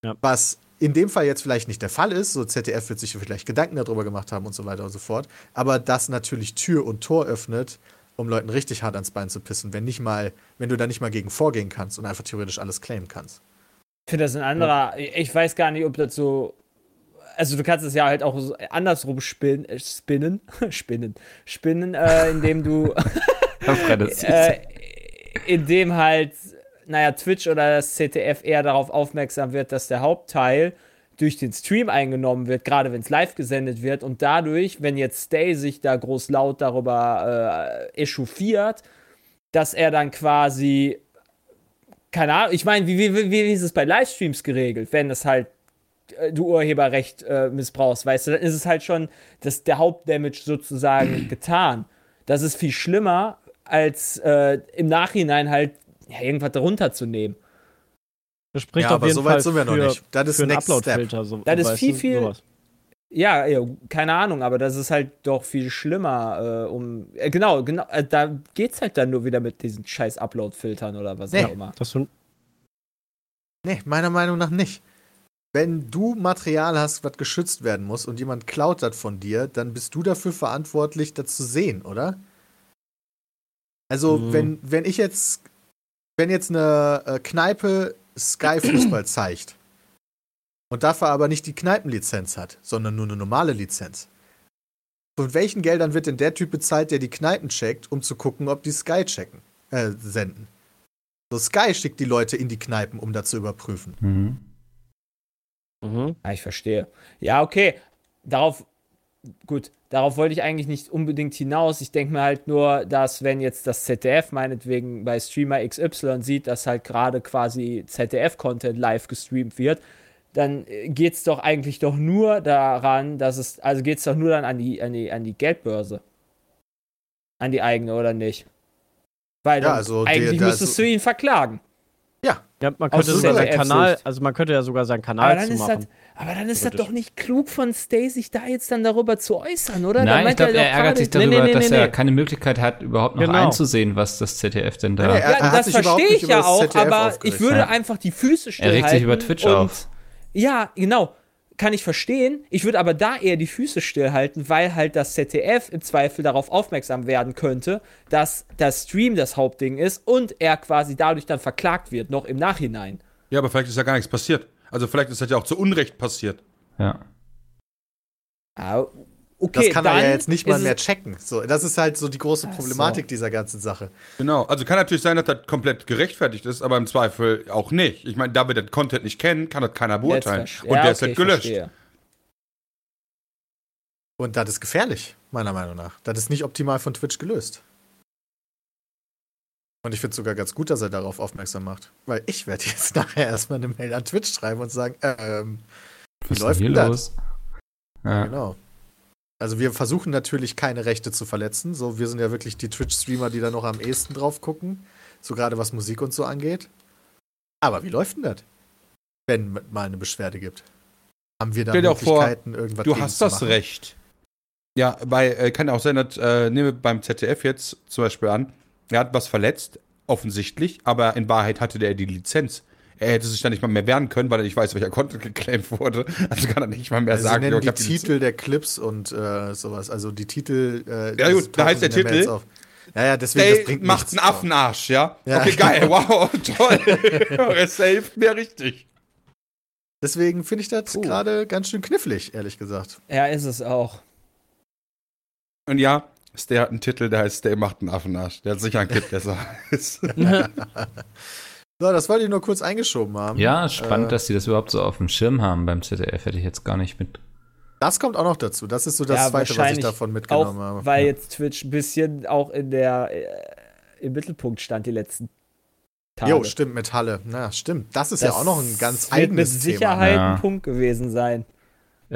Ja. Was in dem Fall jetzt vielleicht nicht der Fall ist, so ZDF wird sich vielleicht Gedanken darüber gemacht haben und so weiter und so fort, aber das natürlich Tür und Tor öffnet, um Leuten richtig hart ans Bein zu pissen, wenn nicht mal, wenn du da nicht mal gegen vorgehen kannst und einfach theoretisch alles claimen kannst. Ich finde das ein anderer, ich weiß gar nicht, ob so. Also du kannst es ja halt auch so andersrum spinnen, äh, spinnen, spinnen, spinnen, äh, indem du, Äh, indem halt, naja, Twitch oder das ZDF eher darauf aufmerksam wird, dass der Hauptteil durch den Stream eingenommen wird, gerade wenn es live gesendet wird. Und dadurch, wenn jetzt Stay sich da groß laut darüber äh, echauffiert, dass er dann quasi keine Ahnung, ich meine, wie, wie, wie, wie ist es bei Livestreams geregelt, wenn das halt äh, du Urheberrecht äh, missbrauchst, weißt du, dann ist es halt schon das, der Hauptdamage sozusagen getan. Das ist viel schlimmer, als äh, im Nachhinein halt ja, irgendwas darunter zu nehmen. Das spricht Ja, auf aber jeden so weit Fall sind wir noch für, nicht. Das ist Next Step. Upload-Filter. So, Das ist viel, viel- sowas. Ja, ja, keine Ahnung, aber das ist halt doch viel schlimmer. Äh, um, äh, genau, genau, äh, da geht's halt dann nur wieder mit diesen scheiß Upload-Filtern oder was Nee. auch immer. Das Nee, meiner Meinung nach nicht. Wenn du Material hast, was geschützt werden muss und jemand klaut das von dir, dann bist du dafür verantwortlich, das zu sehen, oder? Also, Mhm. wenn, wenn ich jetzt, wenn jetzt eine äh, Kneipe Sky Fußball zeigt und dafür aber nicht die Kneipenlizenz hat, sondern nur eine normale Lizenz, von welchen Geldern wird denn der Typ bezahlt, der die Kneipen checkt, um zu gucken, ob die Sky checken, äh, senden? So, Sky schickt die Leute in die Kneipen, um da zu überprüfen. Mhm. mhm. Ja, ich verstehe. Ja, okay. Darauf, gut, darauf wollte ich eigentlich nicht unbedingt hinaus. Ich denke mir halt nur, dass wenn jetzt das ZDF meinetwegen bei Streamer XY sieht, dass halt gerade quasi ZDF-Content live gestreamt wird, dann geht es doch eigentlich doch nur daran, dass es, also geht es doch nur dann an die, an, die, an die Geldbörse. An die eigene, oder nicht? Weil Ja, dann also eigentlich der- müsstest du ihn verklagen. Ja, Ja, man könnte sogar seinen. Kanal, also man könnte ja sogar seinen Kanal dann, zu ist machen. das, aber dann ist das doch nicht klug von Stay, sich da jetzt dann darüber zu äußern, oder? Dann Nein, ich glaube, doch er ärgert sich darüber, nee, nee, dass nee, er keine Möglichkeit hat, überhaupt noch Genau. einzusehen, was das ZDF denn da. Er- Ja, das verstehe ich ja auch, ZDF aber ich würde Ja. einfach die Füße Er stillhalten. regt sich über Twitch auf. Ja, genau. Kann ich verstehen. Ich würde aber da eher die Füße stillhalten, weil halt das ZDF im Zweifel darauf aufmerksam werden könnte, dass das Stream das Hauptding ist und er quasi dadurch dann verklagt wird, noch im Nachhinein. Ja, aber vielleicht ist ja gar nichts passiert. Also vielleicht ist das ja auch zu Unrecht passiert. Ja. Ah, okay, das kann er ja jetzt nicht mal mehr checken. So, das ist halt so die große Ach so. Problematik dieser ganzen Sache. Genau. Also kann natürlich sein, dass das komplett gerechtfertigt ist, aber im Zweifel auch nicht. Ich meine, da wir den Content nicht kennen, kann das keiner Jetzt beurteilen. verste- Und ja, der ist okay, halt gelöscht. Und das ist gefährlich, meiner Meinung nach. Das ist nicht optimal von Twitch gelöst. Und ich finde es sogar ganz gut, dass er darauf aufmerksam macht. Weil ich werde jetzt nachher erstmal eine Mail an Twitch schreiben und sagen, ähm, Was ist läuft denn hier denn los? Ja. genau. Also wir versuchen natürlich keine Rechte zu verletzen. So, wir sind ja wirklich die Twitch-Streamer, die da noch am ehesten drauf gucken. So gerade was Musik und so angeht. Aber wie läuft denn das? Wenn es mal eine Beschwerde gibt. Haben wir da Stell auch vor, Möglichkeiten, irgendwas Du gegen hast zu das? Recht. Ja, bei, äh, kann ja auch sein, dass, äh, nehmen wir beim ZDF jetzt zum Beispiel an, er hat was verletzt, offensichtlich, aber in Wahrheit hatte der die Lizenz. Er hätte sich dann nicht mal mehr wehren können, weil er nicht weiß, welcher Content geclaimed wurde. Also kann er nicht mal mehr Also sie sagen, nennen jo, die. Titel der Clips und äh, sowas. Also die Titel. Äh, Ja, gut, da heißt der Titel. Ja, ja, deswegen das Der bringt macht nichts. einen Affenarsch, ja? Ja. Okay, geil, wow, toll. es hilft mir richtig. Deswegen finde ich das gerade ganz schön knifflig, ehrlich gesagt. Ja, ist es auch. Und ja, Stay hat einen Titel, der heißt Stay macht einen Affenarsch. Der hat sicher einen Clip, der so heißt. So, das wollte ich nur kurz eingeschoben haben. Ja, spannend, Äh, dass sie das überhaupt so auf dem Schirm haben beim ZDF. Hätte ich jetzt gar nicht mit. Das kommt auch noch dazu. Das ist so das Ja, Zweite, was ich davon Auch mitgenommen habe. weil jetzt Twitch ein bisschen auch in der äh, im Mittelpunkt stand die letzten Tage. Jo, stimmt, mit Halle. Na, stimmt. Das ist ja auch noch ein ganz wird mit eigenes Thema. Sicherheit Ja. ein Punkt gewesen sein.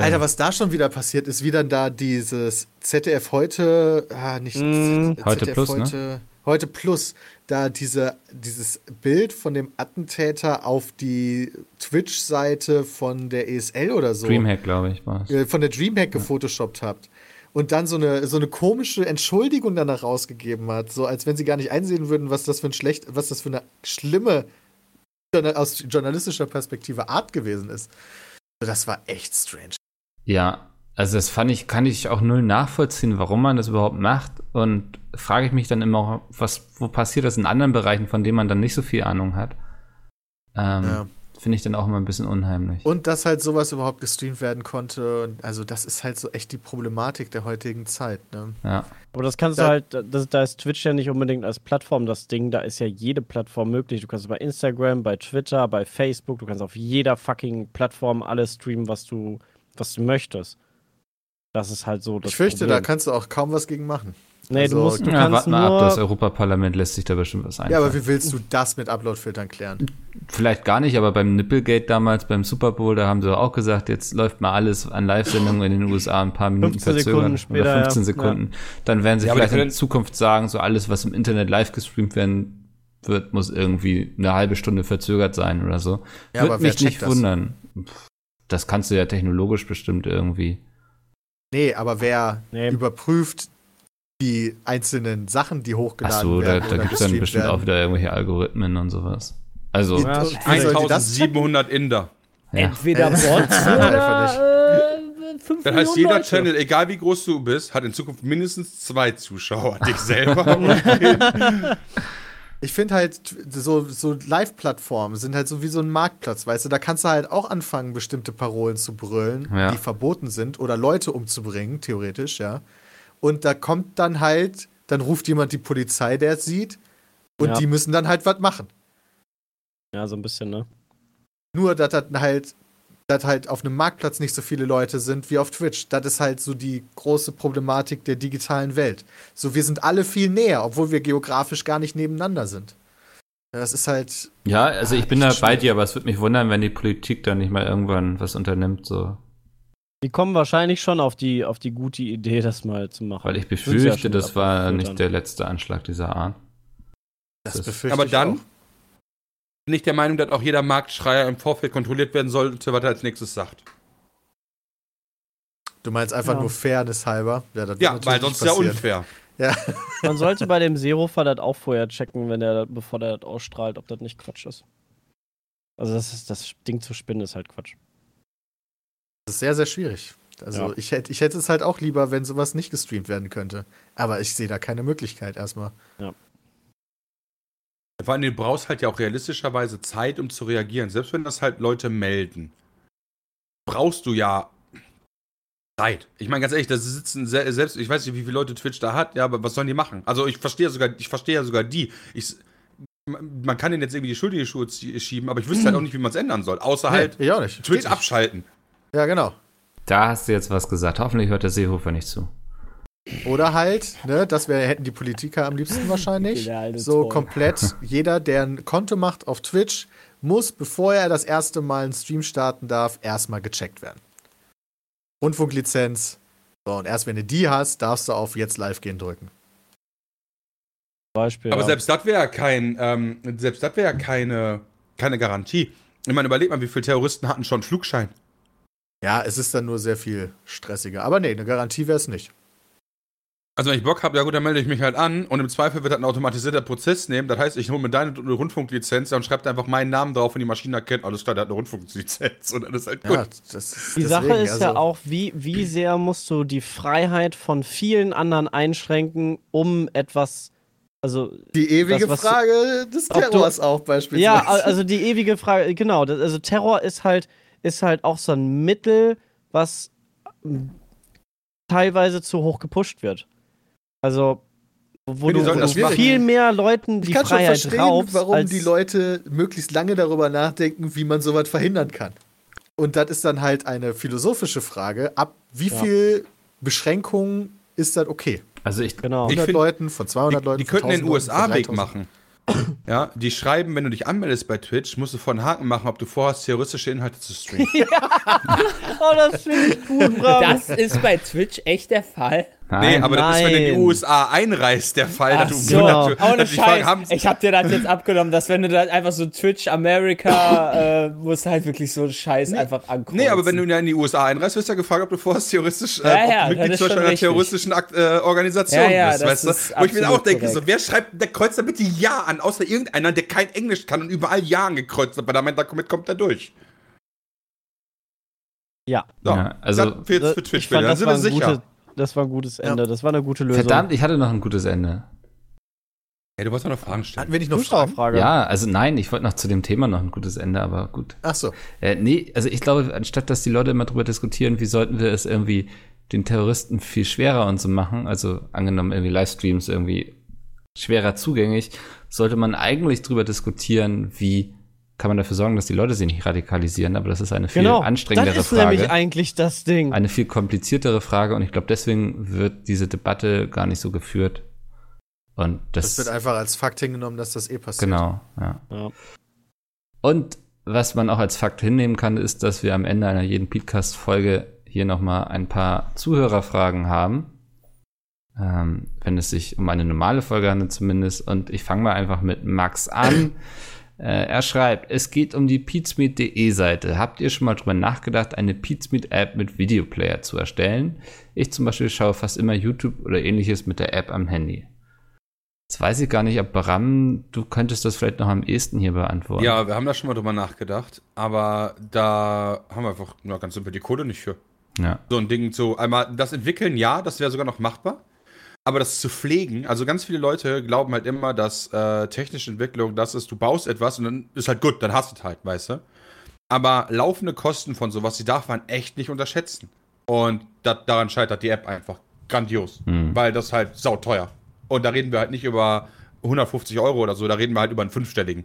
Alter, was da schon wieder passiert ist, wie dann da dieses ZDF heute, ah, nicht Mm, ZDF Heute Plus, ne? heute, heute Plus, da diese, dieses Bild von dem Attentäter auf die Twitch-Seite von der ESL oder so, Dreamhack, glaube ich, war es. äh, von der Dreamhack gefotoshoppt habt und dann so eine, so eine komische Entschuldigung danach rausgegeben hat, so als wenn sie gar nicht einsehen würden, was das für ein schlecht, was das für eine schlimme aus journalistischer Perspektive Art gewesen ist. Das war echt strange. Ja, also das fand ich, kann ich auch null nachvollziehen, warum man das überhaupt macht. Und frage ich mich dann immer, was, wo passiert das in anderen Bereichen, von denen man dann nicht so viel Ahnung hat. Ähm, Ja. Finde ich dann auch immer ein bisschen unheimlich. Und dass halt sowas überhaupt gestreamt werden konnte. Und also, das ist halt so echt die Problematik der heutigen Zeit. Ne? ja. Aber das kannst Da- du halt, das, da ist Twitch ja nicht unbedingt als Plattform das Ding, da ist ja jede Plattform möglich. Du kannst bei Instagram, bei Twitter, bei Facebook, du kannst auf jeder fucking Plattform alles streamen, was du, was du möchtest. Das ist halt so das Ich fürchte, Problem. da kannst du auch kaum was gegen machen. Nee, also- du musst, du ja, kannst warte mal nur, ab, das Europaparlament lässt sich da bestimmt was einfallen. Ja, aber wie willst du das mit Upload-Filtern klären? Vielleicht gar nicht, aber beim Nipplegate damals, beim Super Bowl, da haben sie auch gesagt, jetzt läuft mal alles an Live-Sendungen in den USA ein paar Minuten 15 verzögern. Oder 15 ja. Sekunden. Dann werden sie Ja, vielleicht in Zukunft sagen, so alles, was im Internet live gestreamt werden wird, muss irgendwie eine halbe Stunde verzögert sein oder so. Ja, Würde aber wer mich nicht das? wundern. Das kannst du ja technologisch bestimmt irgendwie. Nee, aber wer Nee. überprüft die einzelnen Sachen, die Ach hochgeladen so, da, werden? da oder gibt es dann bestimmt werden? auch wieder irgendwelche Algorithmen und sowas. Also, Ja, Ja, wie soll die das checken? 1700 Inder. ja. Entweder Das Bots oder äh, 5 Das heißt, jeder Leute. Channel, egal wie groß du bist, hat in Zukunft mindestens zwei Zuschauer. Dich selber Ich finde halt, so, so Live-Plattformen sind halt so wie so ein Marktplatz, weißt du, da kannst du halt auch anfangen, bestimmte Parolen zu brüllen, Ja. die verboten sind oder Leute umzubringen, theoretisch, ja. Und da kommt dann halt, dann ruft jemand die Polizei, der es sieht, und Ja. die müssen dann halt was machen. Ja, so ein bisschen, ne? Nur, dass das halt, dass halt auf einem Marktplatz nicht so viele Leute sind wie auf Twitch. Das ist halt so die große Problematik der digitalen Welt. So, wir sind alle viel näher, obwohl wir geografisch gar nicht nebeneinander sind. Ja, Das ist halt, ja, also ich bin da echt bei dir, aber es würde mich wundern, wenn die Politik da nicht mal irgendwann was unternimmt, so. Die kommen wahrscheinlich schon auf die, auf die gute Idee, das mal zu machen. Weil ich ja befürchte, schon das war nicht der letzte Anschlag dieser Art. das Das- befürchte Aber ich dann auch. Bin ich der Meinung, dass auch jeder Marktschreier im Vorfeld kontrolliert werden sollte, was er als nächstes sagt. Du meinst einfach Ja. nur Fairness halber? Ja, Ja, weil sonst ist ja unfair. Man sollte bei dem Serofa das auch vorher checken, wenn der, bevor der das ausstrahlt, ob das nicht Quatsch ist. Also das, ist, das Ding zu spinnen ist halt Quatsch. Das ist sehr, sehr schwierig. Also Ja. ich, hätte, ich hätte es halt auch lieber, wenn sowas nicht gestreamt werden könnte. Aber ich sehe da keine Möglichkeit erstmal. Vor allem, du brauchst halt ja auch realistischerweise Zeit, um zu reagieren. Selbst wenn das halt Leute melden, brauchst du ja Zeit. Ich meine, ganz ehrlich, da sitzen se selbst, ich weiß nicht, wie viele Leute Twitch da hat, ja, aber was sollen die machen? Also ich verstehe sogar, ich verstehe ja sogar die. Ich, man kann denen jetzt irgendwie die Schuld in die Schuhe schieben, aber ich wüsste halt auch nicht, wie man es ändern soll. Außer halt Nee, ich auch nicht. Twitch Geht nicht. abschalten. Ja, genau. Da hast du jetzt was gesagt. Hoffentlich hört der Seehofer nicht zu. Oder halt, ne, das wär, hätten die Politiker am liebsten wahrscheinlich. So Troll. komplett, jeder, der ein Konto macht auf Twitch, muss, bevor er das erste Mal einen Stream starten darf, erstmal gecheckt werden. Rundfunklizenz. So, und erst wenn du die hast, darfst du auf jetzt live gehen drücken. Beispiel. Aber ja. selbst das wäre kein, ähm, selbst das wäre keine, keine Garantie. Ich meine, überleg mal, wie viele Terroristen hatten schon Flugschein. Ja, es ist dann nur sehr viel stressiger. Aber nee, eine Garantie wäre es nicht. Also wenn ich Bock habe, ja gut, dann melde ich mich halt an und im Zweifel wird das ein automatisierter Prozess nehmen. Das heißt, ich hole mir deine Rundfunklizenz und schreibe einfach meinen Namen drauf und die Maschine erkennt, alles klar, der hat eine Rundfunklizenz und dann ist halt gut. Ja, das ist Die Sache deswegen, ist ja also- auch, wie, wie sehr musst du die Freiheit von vielen anderen einschränken, um etwas, also Die ewige das, Frage des ob du- Terrors auch beispielsweise. Ja, also die ewige Frage, genau. Das, also Terror ist halt, ist halt auch so ein Mittel, was mm, teilweise zu hoch gepusht wird. Also, wo Ja, die du, sollen wo du viel mehr Leuten ich die kann schon Freiheit verstehen, raubst, warum als die Leute möglichst lange darüber nachdenken, wie man sowas verhindern kann. Und das ist dann halt eine philosophische Frage. Ab wie Ja. viel Beschränkungen ist das okay? Also ich, Genau. Ich 100 find, Leuten, von 200 Die, Leuten, die könnten den 1000 Leuten, von USA-Weg 3000. machen. Ja, die schreiben, wenn du dich anmeldest bei Twitch, musst du vor einen Haken machen, ob du vorhast, terroristische Inhalte zu streamen. Oh, das finde ich gut, Bravo. Das ist bei Twitch echt der Fall. Nee, aber das ist, wenn du in die Nein. USA einreist, der Fall, Ach dass du so, dass ohne dass Scheiß. haben, Ich hab dir das jetzt abgenommen, dass wenn du da einfach so Twitch America, äh, musst halt wirklich so einen Scheiß einfach angucken. Nee, aber wenn du in die USA einreist, wirst du ja gefragt, ob du vorhast terroristisch, äh, Ja, ja, Mitglied einer richtig. terroristischen Akt, äh, Organisation Ja, ja, bist, das weißt du? Wo ich mir auch denke, so, wer schreibt, der kreuzt da bitte Ja an, außer irgendeiner, der kein Englisch kann und überall Ja angekreuzt hat, weil damit damit kommt er durch. Ja. So, Ja, also- das für, jetzt für Twitch, ich fand, dann das sind wir sicher. gute, das war ein gutes Ende. Das war eine gute Lösung. verdammt, ich hatte noch ein gutes Ende. Ey, du wolltest doch noch Fragen stellen. Hatten wir nicht noch. Fragen? Ja, also nein, ich wollte noch zu dem Thema noch ein gutes Ende, aber gut. Ach so. Äh, nee, also ich glaube, anstatt dass die Leute immer drüber diskutieren, wie sollten wir es irgendwie den Terroristen viel schwerer und so machen, also angenommen irgendwie Livestreams irgendwie schwerer zugänglich, sollte man eigentlich drüber diskutieren, wie kann man dafür sorgen, dass die Leute sich nicht radikalisieren, aber das ist eine viel Genau. anstrengendere das ist Frage. nämlich eigentlich das Ding. eine viel kompliziertere Frage und ich glaube, deswegen wird diese Debatte gar nicht so geführt. Und das, Das wird einfach als Fakt hingenommen, dass das eh passiert. genau, ja. Ja. Und was man auch als Fakt hinnehmen kann, ist, dass wir am Ende einer jeden Podcast-Folge hier nochmal ein paar Zuhörerfragen haben. ähm, wenn es sich um eine normale Folge handelt zumindest. Und ich fange mal einfach mit Max an. Äh, er schreibt, es geht um die pizmeet.de Seite. Habt ihr schon mal drüber nachgedacht, eine Pizmeet App mit Videoplayer zu erstellen? Ich zum Beispiel schaue fast immer YouTube oder ähnliches mit der App am Handy. Jetzt weiß ich gar nicht, ob Bram, du könntest das vielleicht noch am ehesten hier beantworten. Ja, wir haben da schon mal drüber nachgedacht, aber da haben wir einfach na, ganz simpel die Kohle nicht für. Ja. So ein Ding so, einmal das entwickeln, ja, das wäre sogar noch machbar. Aber das zu pflegen, also ganz viele Leute glauben halt immer, dass äh, technische Entwicklung das ist, du baust etwas und dann ist halt gut, dann hast du es halt, weißt du. Aber laufende Kosten von sowas, die darf man echt nicht unterschätzen. Und dat, daran scheitert die App einfach grandios, Hm. weil das halt sauteuer. Und da reden wir halt nicht über 150 Euro oder so, da reden wir halt über einen fünfstelligen.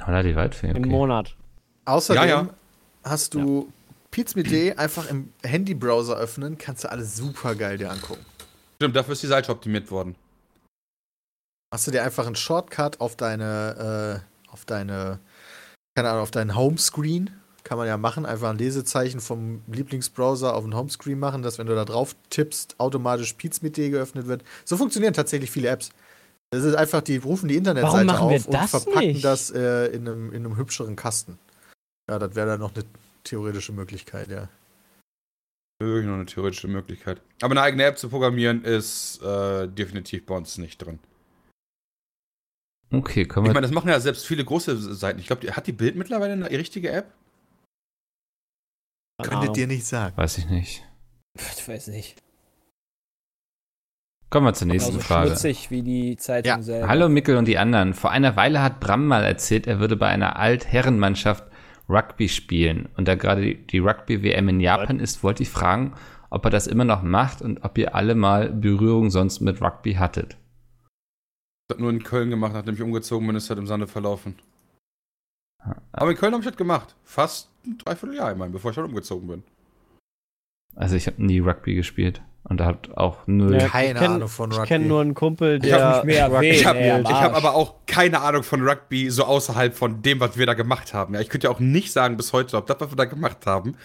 Relativ weit für Im okay. Monat. Außerdem Ja, ja. hast du Pizmeet einfach im Handybrowser öffnen, kannst du alles super geil dir angucken. Stimmt, dafür ist die Seite optimiert worden. Hast du dir einfach einen Shortcut auf deine, äh, auf deine, keine Ahnung, auf deinen Homescreen, kann man ja machen, einfach ein Lesezeichen vom Lieblingsbrowser auf den Homescreen machen, dass wenn du da drauf tippst, automatisch Pizmeet geöffnet wird. So funktionieren tatsächlich viele Apps. Das ist einfach, die rufen die Internetseite auf und verpacken nicht? das äh, in, einem, in einem hübscheren Kasten. Ja, das wäre dann noch eine theoretische Möglichkeit, ja. Wirklich nur eine theoretische Möglichkeit. Aber eine eigene App zu programmieren ist äh, definitiv bei uns nicht drin. Okay, können Ich wir. meine, das machen ja selbst viele große Seiten. Ich glaube, hat die Bild mittlerweile eine richtige App? Könntet ihr nicht sagen. weiß ich nicht. Ich weiß nicht. Kommen wir zur nächsten Genauso Frage. schmutzig wie die Zeitung Ja. selber. Hallo Mickel und die anderen. Vor einer Weile hat Bram mal erzählt, er würde bei einer Altherrenmannschaft Rugby spielen. Und da gerade die- Rugby-WM in Japan ist, wollte ich fragen, ob er das immer noch macht und ob ihr alle mal Berührung sonst mit Rugby hattet. Das hat nur in Köln gemacht, nachdem ich umgezogen bin, ist halt im Sande verlaufen. Aber in Köln habe ich das gemacht. Fast ein Dreivierteljahr, ich meine, bevor ich dann umgezogen bin. Also ich habe nie Rugby gespielt und da hat auch null. Ja, Keine ich kenn- Ahnung von Ich Rugby. kenne nur einen Kumpel, Ich der. hab mich mehr Rugby erwähnt, Ich habe ich hab aber auch keine Ahnung von Rugby, so außerhalb von dem, was wir da gemacht haben. Ja, ich könnte ja auch nicht sagen bis heute, ob das, was wir da gemacht haben,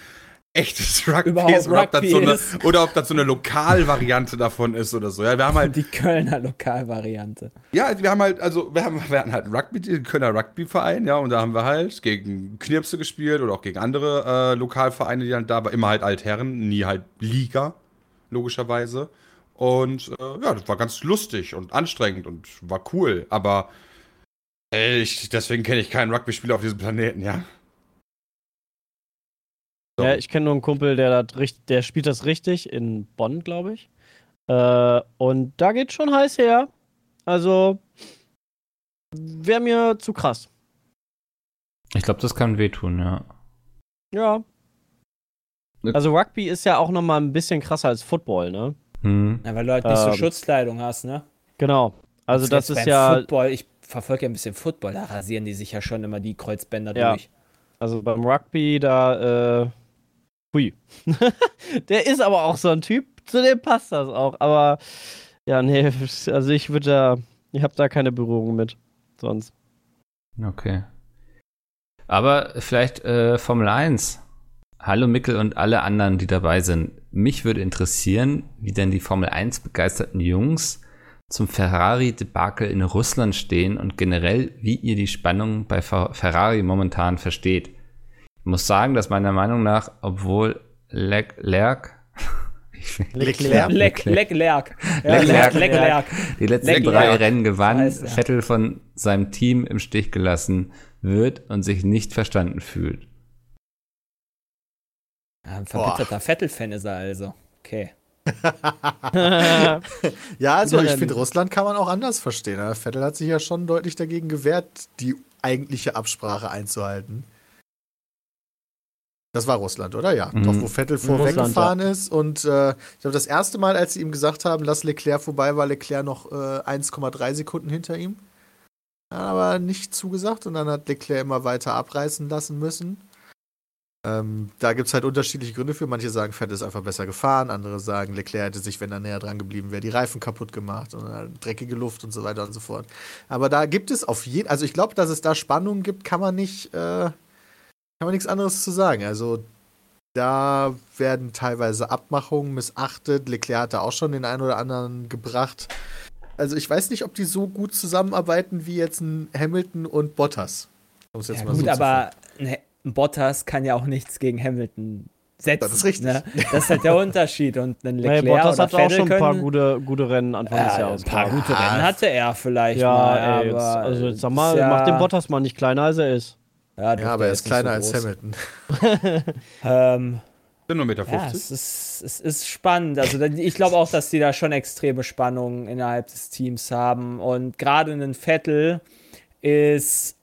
echtes Rugby Überhaupt ist oder ob, das Rugby so eine, ist. oder ob das so eine Lokalvariante davon ist oder so. Ja, wir haben halt Die Kölner Lokalvariante. Ja, wir haben halt, also wir, haben, wir hatten halt einen Rugby, den Kölner Rugby-Verein, ja, und da haben wir halt gegen Knirpse gespielt oder auch gegen andere äh, Lokalvereine, die dann da, aber immer halt Altherren, nie halt Liga, logischerweise. Und äh, ja, das war ganz lustig und anstrengend und war cool, aber ey, ich, deswegen kenne ich keinen Rugby-Spieler auf diesem Planeten, ja. So. Ja, ich kenne nur einen Kumpel, der, das der spielt das richtig in Bonn, glaube ich. Äh, und da geht schon heiß her. Also wäre mir zu krass. Ich glaube, das kann wehtun, ja. Ja. Ne- Also Rugby ist ja auch noch mal ein bisschen krasser als Football, ne? Hm. Ja, weil du halt nicht so Ähm. Schutzkleidung hast, ne? Genau. Also das jetzt ist ja, Football, ich verfolge ja ein bisschen Football, da rasieren die sich ja schon immer die Kreuzbänder Ja. durch. also beim Rugby da, äh, hui. der ist aber auch so ein Typ, zu dem passt das auch. Aber ja, nee, also ich würde da, ich habe da keine Berührung mit. Sonst. Okay. Aber vielleicht äh, Formel 1. Hallo Mickel und alle anderen, die dabei sind. Mich würde interessieren, wie denn die Formel 1 begeisterten Jungs zum Ferrari-Debakel in Russland stehen und generell, wie ihr die Spannung bei Fer Ferrari momentan versteht. Ich muss sagen, dass meiner Meinung nach, obwohl Leclerc Leclerc. Leclerc. leck, lerk. die letzten Leclerc. drei Rennen gewann. Vettel von seinem Team im Stich gelassen wird und sich nicht verstanden fühlt. Ja, ein verbitterter Vettel-Fan ist er also. Okay. Ja, also ich finde, Russland kann man auch anders verstehen. ne? Vettel hat sich ja schon deutlich dagegen gewehrt, die eigentliche Absprache einzuhalten. Das war Russland, oder? Ja. Mhm. Doch, wo Vettel vorweggefahren ist. Und äh, ich glaube, das erste Mal, als sie ihm gesagt haben, lass Leclerc vorbei, war Leclerc noch äh, 1,3 Sekunden hinter ihm. Hat aber nicht zugesagt und dann hat Leclerc immer weiter abreißen lassen müssen. Ähm, da gibt es halt unterschiedliche Gründe für. Manche sagen, Vettel ist einfach besser gefahren, andere sagen, Leclerc hätte sich, wenn er näher dran geblieben wäre, die Reifen kaputt gemacht und dann dreckige Luft und so weiter und so fort. Aber da gibt es auf jeden, also ich glaube, dass es da Spannungen gibt, kann man nicht, äh, kann man nichts anderes zu sagen. Also Da werden teilweise Abmachungen missachtet. Leclerc hat da auch schon den einen oder anderen gebracht. Also ich weiß nicht, ob die so gut zusammenarbeiten wie jetzt ein Hamilton und Bottas. Um es jetzt Ja, mal gut, so zu aber ein Bottas kann ja auch nichts gegen Hamilton setzen. Das ist richtig. Ne? Das ist halt der Unterschied. Und ein Naja, Leclerc Bottas oder hatte auch Vettel schon ein paar gute, gute Rennen Anfang des ja, Jahres. ein paar gute Rennen hatte er vielleicht Ja, mal, ey, jetzt, also jetzt sag mal, ja, mach den Bottas mal nicht kleiner, als er ist. Ja, Ja, aber er ist kleiner so als. Hamilton. Ähm, Bin nur 1,50 Meter. ja, es ist, es ist spannend. Also ich glaube auch, dass die da schon extreme Spannungen innerhalb des Teams haben. Und gerade ein Vettel ist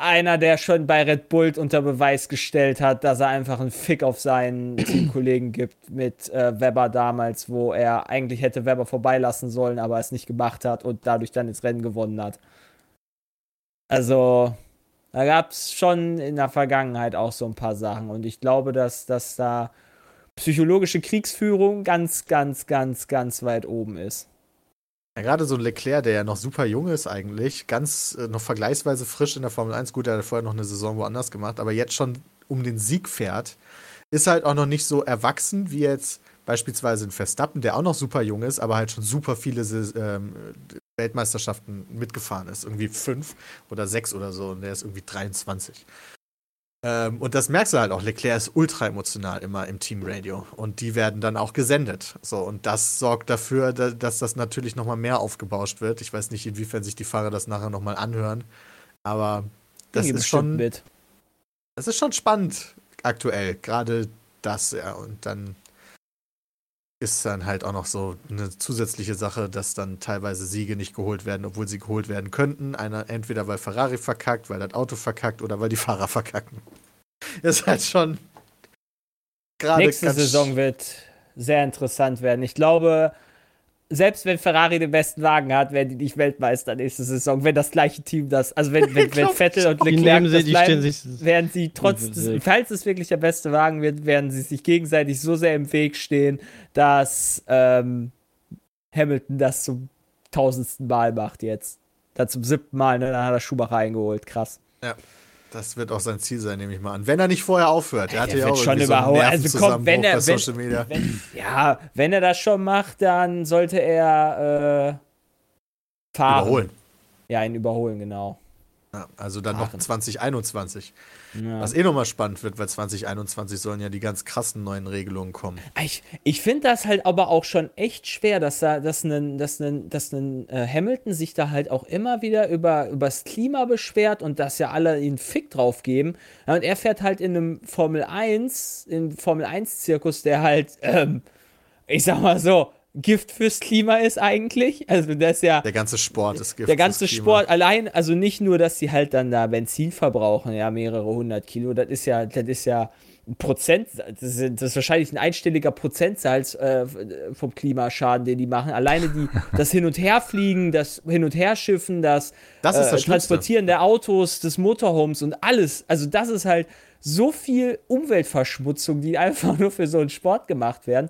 einer, der schon bei Red Bull unter Beweis gestellt hat, dass er einfach einen Fick auf seinen Teamkollegen gibt mit äh, Weber damals, wo er eigentlich hätte Weber vorbeilassen sollen, aber es nicht gemacht hat und dadurch dann das Rennen gewonnen hat. Also, da gab es schon in der Vergangenheit auch so ein paar Sachen. Und ich glaube, dass, dass da psychologische Kriegsführung ganz, ganz, ganz, ganz weit oben ist. Gerade so ein Leclerc, der ja noch super jung ist eigentlich, ganz äh, noch vergleichsweise frisch in der Formel 1. Gut, er hat vorher noch eine Saison woanders gemacht, aber jetzt schon um den Sieg fährt, ist halt auch noch nicht so erwachsen wie jetzt beispielsweise ein Verstappen, der auch noch super jung ist, aber halt schon super viele ähm, Weltmeisterschaften mitgefahren ist. Irgendwie fünf oder sechs oder so und der ist irgendwie 23. Ähm, und das merkst du halt auch. Leclerc ist ultra emotional immer im Teamradio. Und die werden dann auch gesendet. So, und das sorgt dafür, da, dass das natürlich nochmal mehr aufgebauscht wird. Ich weiß nicht, inwiefern sich die Fahrer das nachher nochmal anhören. Aber das ist schon, mit. das ist schon spannend aktuell. Gerade das, ja. Und dann ist dann halt auch noch so eine zusätzliche Sache, dass dann teilweise Siege nicht geholt werden, obwohl sie geholt werden könnten. Einer entweder weil Ferrari verkackt, weil das Auto verkackt oder weil die Fahrer verkacken. ist halt schon gerade Nächste Saison wird sehr interessant werden. Ich glaube, selbst wenn Ferrari den besten Wagen hat, werden die nicht Weltmeister nächste Saison. Wenn das gleiche Team das, also wenn, wenn, wenn Vettel und Leclerc sie, das die stehen bleiben, sich. werden sie trotz des, falls es wirklich der beste Wagen wird, werden sie sich gegenseitig so sehr im Weg stehen, dass ähm, Hamilton das zum tausendsten Mal macht jetzt. Dann zum siebten Mal, ne? Dann hat er Schumacher eingeholt. Krass. Das wird auch sein Ziel sein, nehme ich mal an. Wenn er nicht vorher aufhört. Er hatte ja auch schon so überholen. Also komm, wenn er- wenn- Social Media. Wenn, ja, wenn er das schon macht, dann sollte er äh, fahren. Überholen. Ja, ihn überholen, genau. Ja, also dann noch Fahren. 2021. Ja. Was eh nochmal spannend wird, weil 2021 sollen ja die ganz krassen neuen Regelungen kommen. Ich, ich finde das halt aber auch schon echt schwer, dass da, dass ein, dass ein, dass ein äh, Hamilton sich da halt auch immer wieder über übers Klima beschwert und dass ja alle ihn Fick drauf geben. Ja, und er fährt halt in einem Formel 1, im Formel 1 Zirkus, der halt, ähm, ich sag mal so, Gift fürs Klima ist eigentlich. Also das ist ja Der ganze Sport ist Gift der ganze. Sport allein, also nicht nur, dass sie halt dann da Benzin verbrauchen, ja, mehrere hundert Kilo, das ist ja, das ist ja ein Prozent, das ist, das ist wahrscheinlich ein einstelliger Prozentsatz äh, vom Klimaschaden, den die machen. Alleine die, das Hin- und Herfliegen, das Hin- und Herschiffen, das, Das ist äh, das. Transportieren der Autos, des Motorhomes und alles. Also das ist halt so viel Umweltverschmutzung, die einfach nur für so einen Sport gemacht werden.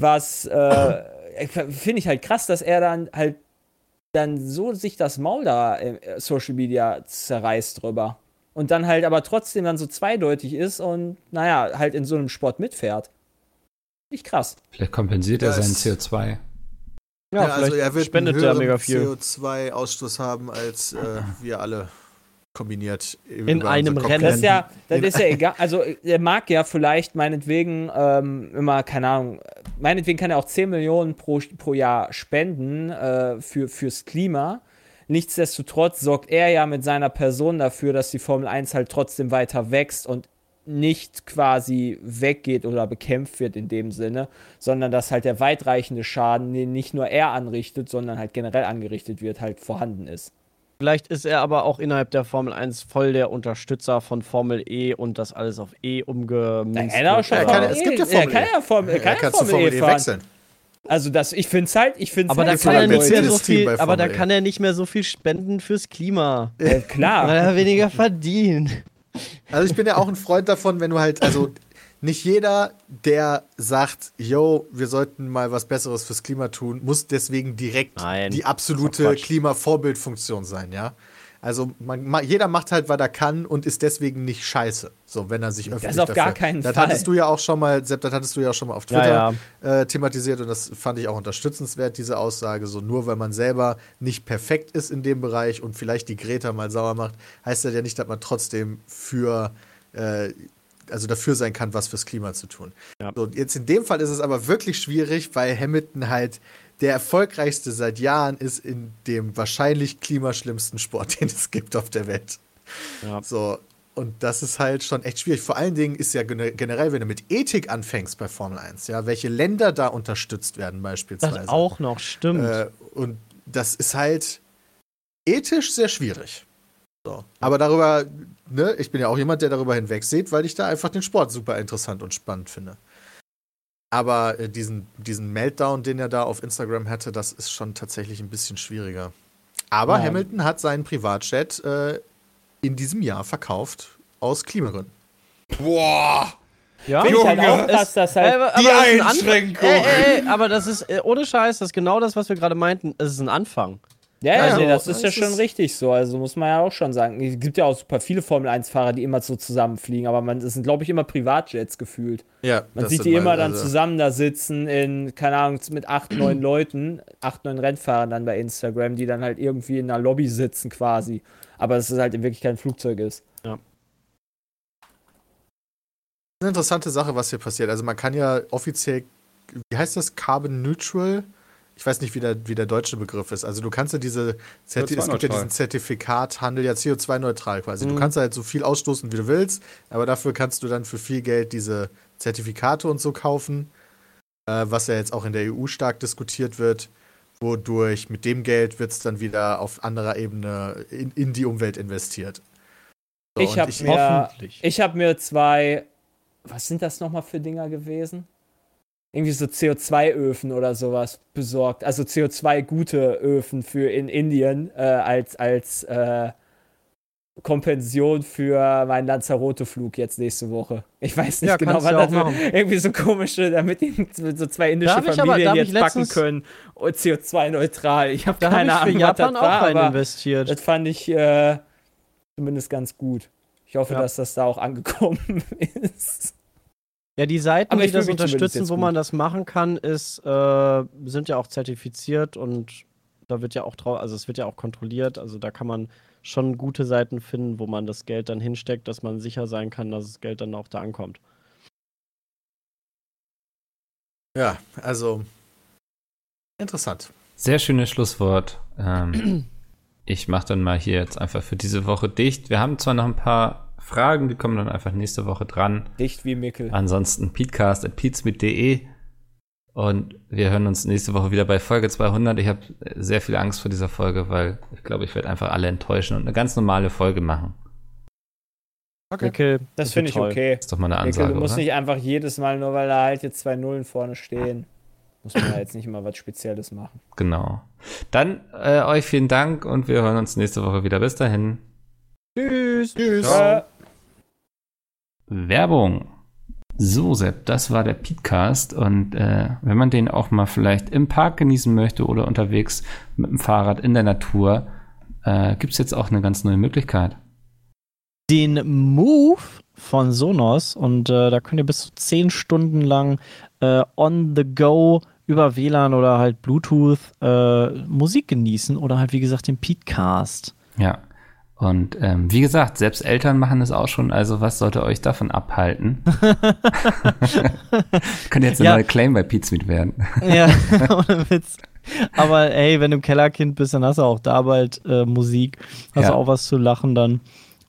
Was äh, finde ich halt krass, dass er dann halt dann so sich das Maul da im äh, Social Media zerreißt drüber. Und dann halt aber trotzdem dann so zweideutig ist und naja, halt in so einem Sport mitfährt. Nicht krass. Vielleicht kompensiert er seinen es- CO2. Ja, Ja, also er wird spendet einen er höheren mega viel. CO2-Ausstoß haben als äh, wir alle kombiniert In über einem Rennen. Das ist ja, das In- ist ja egal. Also, er mag ja vielleicht meinetwegen ähm, immer, keine Ahnung, meinetwegen kann er auch 10 Millionen pro, pro Jahr spenden äh, für, fürs Klima. Nichtsdestotrotz sorgt er ja mit seiner Person dafür, dass die Formel 1 halt trotzdem weiter wächst und nicht quasi weggeht oder bekämpft wird in dem Sinne, sondern dass halt der weitreichende Schaden, den nicht nur er anrichtet, sondern halt generell angerichtet wird, halt vorhanden ist. Vielleicht ist er aber auch innerhalb der Formel 1 voll der Unterstützer von Formel E und das alles auf E umgemünzt. Da kann er auch schon Ja, kann Formel er- es E- gibt ja er Formel kann E. ja Formel, Er kann ja kann zu Formel, Formel E E fahren. wechseln. Also das, ich finde es halt, ich finde aber da halt kann er mehr so viel, aber da E. kann er nicht mehr so viel spenden fürs Klima, äh, klar. weil er weniger verdient. Also ich bin ja auch ein Freund davon, wenn du halt, also nicht jeder, der sagt, yo, wir sollten mal was Besseres fürs Klima tun, muss deswegen direkt Nein, die absolute. Klimavorbildfunktion sein, ja. Also man, ma- jeder macht halt, was er kann und ist deswegen nicht scheiße. So, wenn er sich öffentlich auf gar dafür- keinen das Fall. hattest du ja auch schon mal, Sepp, das hattest du ja auch schon mal auf Ja, Twitter ja. Äh, thematisiert und das fand ich auch unterstützenswert, diese Aussage. So, nur weil man selber nicht perfekt ist in dem Bereich und vielleicht die Greta mal sauer macht, heißt das ja nicht, dass man trotzdem für äh, also dafür sein kann, was fürs Klima zu tun. Ja. So, jetzt in dem Fall ist es aber wirklich schwierig, weil Hamilton halt der erfolgreichste seit Jahren ist in dem wahrscheinlich klimaschlimmsten Sport, den es gibt auf der Welt. Ja. So, und das ist halt schon echt schwierig. Vor allen Dingen ist ja gene- generell, wenn du mit Ethik anfängst bei Formel 1, ja, welche Länder da unterstützt werden beispielsweise. Das auch noch, stimmt. Äh, und das ist halt ethisch sehr schwierig. So. Aber darüber, ne, ich bin ja auch jemand, der darüber hinwegsieht, weil ich da einfach den Sport super interessant und spannend finde. Aber äh, diesen, diesen Meltdown, den er da auf Instagram hatte, das ist schon tatsächlich ein bisschen schwieriger. Aber Ja. Hamilton hat seinen Privatjet äh, in diesem Jahr verkauft aus Klimagründen. Boah! ja? Ich halt Junge, auch dass halt. aber, Die das ist ein Anfang- Einschränkung. Ey, ey, ey, aber das ist, äh, ohne Scheiß, das ist genau das, was wir gerade meinten. Es ist ein Anfang. Ja, ja, Also, nee, das ist ja schon ist- richtig so. Also muss man ja auch schon sagen. Es gibt ja auch super viele Formel-1-Fahrer, die immer so zusammenfliegen, aber man, das sind, glaube ich, immer Privatjets gefühlt. Ja, Man sieht die immer dann also- zusammen da sitzen in, keine Ahnung, mit acht, neun Leuten, acht, neun Rennfahrern dann bei Instagram, die dann halt irgendwie in einer Lobby sitzen quasi. Aber dass es halt in Wirklichkeit ein Flugzeug ist. eine interessante Sache, was hier passiert. Also man kann ja offiziell, wie heißt das, Carbon Neutral? Ich weiß nicht, wie der, wie der deutsche Begriff ist. Also du kannst ja diese, Zerti es gibt ja CO2-neutral. diesen Zertifikathandel, ja CO2-neutral quasi. Mhm. Du kannst halt so viel ausstoßen, wie du willst, aber dafür kannst du dann für viel Geld diese Zertifikate und so kaufen, äh, was ja jetzt auch in der EU stark diskutiert wird, wodurch mit dem Geld wird es dann wieder auf anderer Ebene in, in die Umwelt investiert. So, Ich und hab mir-. Ich habe mir zwei, was sind das nochmal für Dinger gewesen? Irgendwie so CO2-Öfen oder sowas besorgt. Also CO2-gute Öfen für in Indien äh, als, als äh, Kompension für meinen Lanzarote-Flug jetzt nächste Woche. Ich weiß nicht Ja, genau, was das machen. Irgendwie so komische, damit die so zwei indische Da hab ich aber- Familien hab jetzt ich backen können. Und CO2-neutral. Ich habe keine ich für Ahnung, Japan was auch das war, rein aber investiert. das fand ich äh, zumindest ganz gut. Ich hoffe, Ja. dass das da auch angekommen ist. Ja, die Seiten, Aber die das unterstützen, wo man das machen kann, ist, äh, sind ja auch zertifiziert und da wird ja auch drauf, also es wird ja auch kontrolliert. Also da kann man schon gute Seiten finden, wo man das Geld dann hinsteckt, dass man sicher sein kann, dass das Geld dann auch da ankommt. Ja, also interessant. Sehr schönes Schlusswort. Ähm, ich mache dann mal hier jetzt einfach für diese Woche dicht. Wir haben zwar noch ein paar Fragen, die kommen dann einfach nächste Woche dran. Dicht wie Mickel. Ansonsten peatcast.peatsmit.de und wir hören uns nächste Woche wieder bei Folge 200. Ich habe sehr viel Angst vor dieser Folge, weil ich glaube, ich werde einfach alle enttäuschen und eine ganz normale Folge machen. Okay. Mikkel, Das finde ich toll. okay. ist doch mal eine Ansage, du musst oder? nicht einfach jedes Mal, nur weil da halt jetzt zwei Nullen vorne stehen, muss man da jetzt nicht immer was Spezielles machen. Genau. Dann äh, euch vielen Dank und wir hören uns nächste Woche wieder. Bis dahin. Tschüss. Tschüss. Äh, Werbung. So, Sepp, das war der Podcast. Und äh, wenn man den auch mal vielleicht im Park genießen möchte oder unterwegs mit dem Fahrrad in der Natur, äh, gibt es jetzt auch eine ganz neue Möglichkeit. Den Move von Sonos und äh, da könnt ihr bis zu 10 Stunden lang äh, on the go über WLAN oder halt Bluetooth äh, Musik genießen oder halt wie gesagt den Peatcast. Ja. Und ähm, wie gesagt, selbst Eltern machen es auch schon, also was sollte euch davon abhalten? Könnte jetzt eine Ja. neue Claim bei Pizmeet werden. Ja, ohne Witz. Aber ey, wenn du ein Kellerkind bist, dann hast du auch da bald äh, Musik, hast Ja. du auch was zu lachen dann.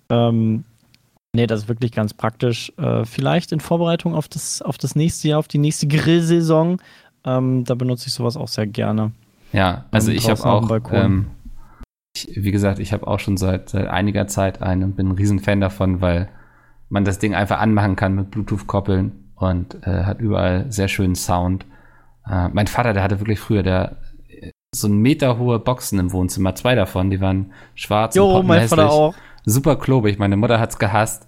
Ähm, nee, das ist wirklich ganz praktisch. Äh, vielleicht in Vorbereitung auf das, auf das nächste Jahr, auf die nächste Grillsaison. Ähm, da benutze ich sowas auch sehr gerne. Ja, also Und ich habe auch, ähm, ich, wie gesagt, ich habe auch schon seit, seit einiger Zeit einen und bin ein Riesenfan davon, weil man das Ding einfach anmachen kann mit Bluetooth koppeln und äh, hat überall sehr schönen Sound. Äh, mein Vater, der hatte wirklich früher der äh, so ein Meter hohe Boxen im Wohnzimmer, zwei davon, die waren schwarz Jo, und mein Vater auch. Super klobig, meine Mutter hat's gehasst.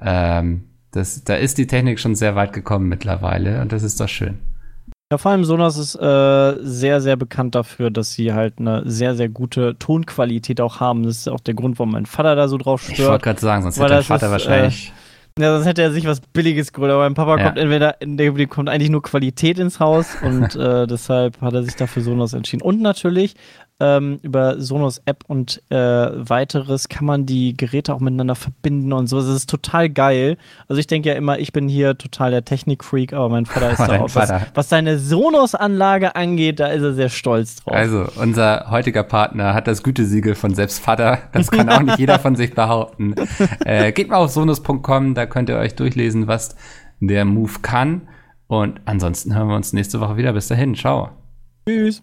Ähm, das, da ist die Technik schon sehr weit gekommen mittlerweile und das ist doch schön. Ja, vor allem Sonos ist äh, sehr, sehr bekannt dafür, dass sie halt eine sehr, sehr gute Tonqualität auch haben. Das ist auch der Grund, warum mein Vater da so drauf Ich wollte stört. gerade sagen, sonst hätte das Vater ist, wahrscheinlich. Ja, sonst hätte er sich was Billiges geholt. Aber mein Papa Ja. kommt entweder, in der kommt eigentlich nur Qualität ins Haus und äh, deshalb hat er sich dafür Sonos entschieden. Und natürlich ähm, über Sonos App und äh, weiteres kann man die Geräte auch miteinander verbinden und so. Das ist total geil. Also ich denke ja immer, ich bin hier total der Technikfreak, aber mein Vater ist da auch. Was, Vater. was seine Sonos-Anlage angeht, da ist er sehr stolz drauf. Also, unser heutiger Partner hat das Gütesiegel von selbst Vater. Das kann auch nicht jeder von sich behaupten. Äh, geht mal auf sonus.com, da könnt ihr euch durchlesen, was der Move kann. Und ansonsten hören wir uns nächste Woche wieder. Bis dahin, ciao. Tschüss.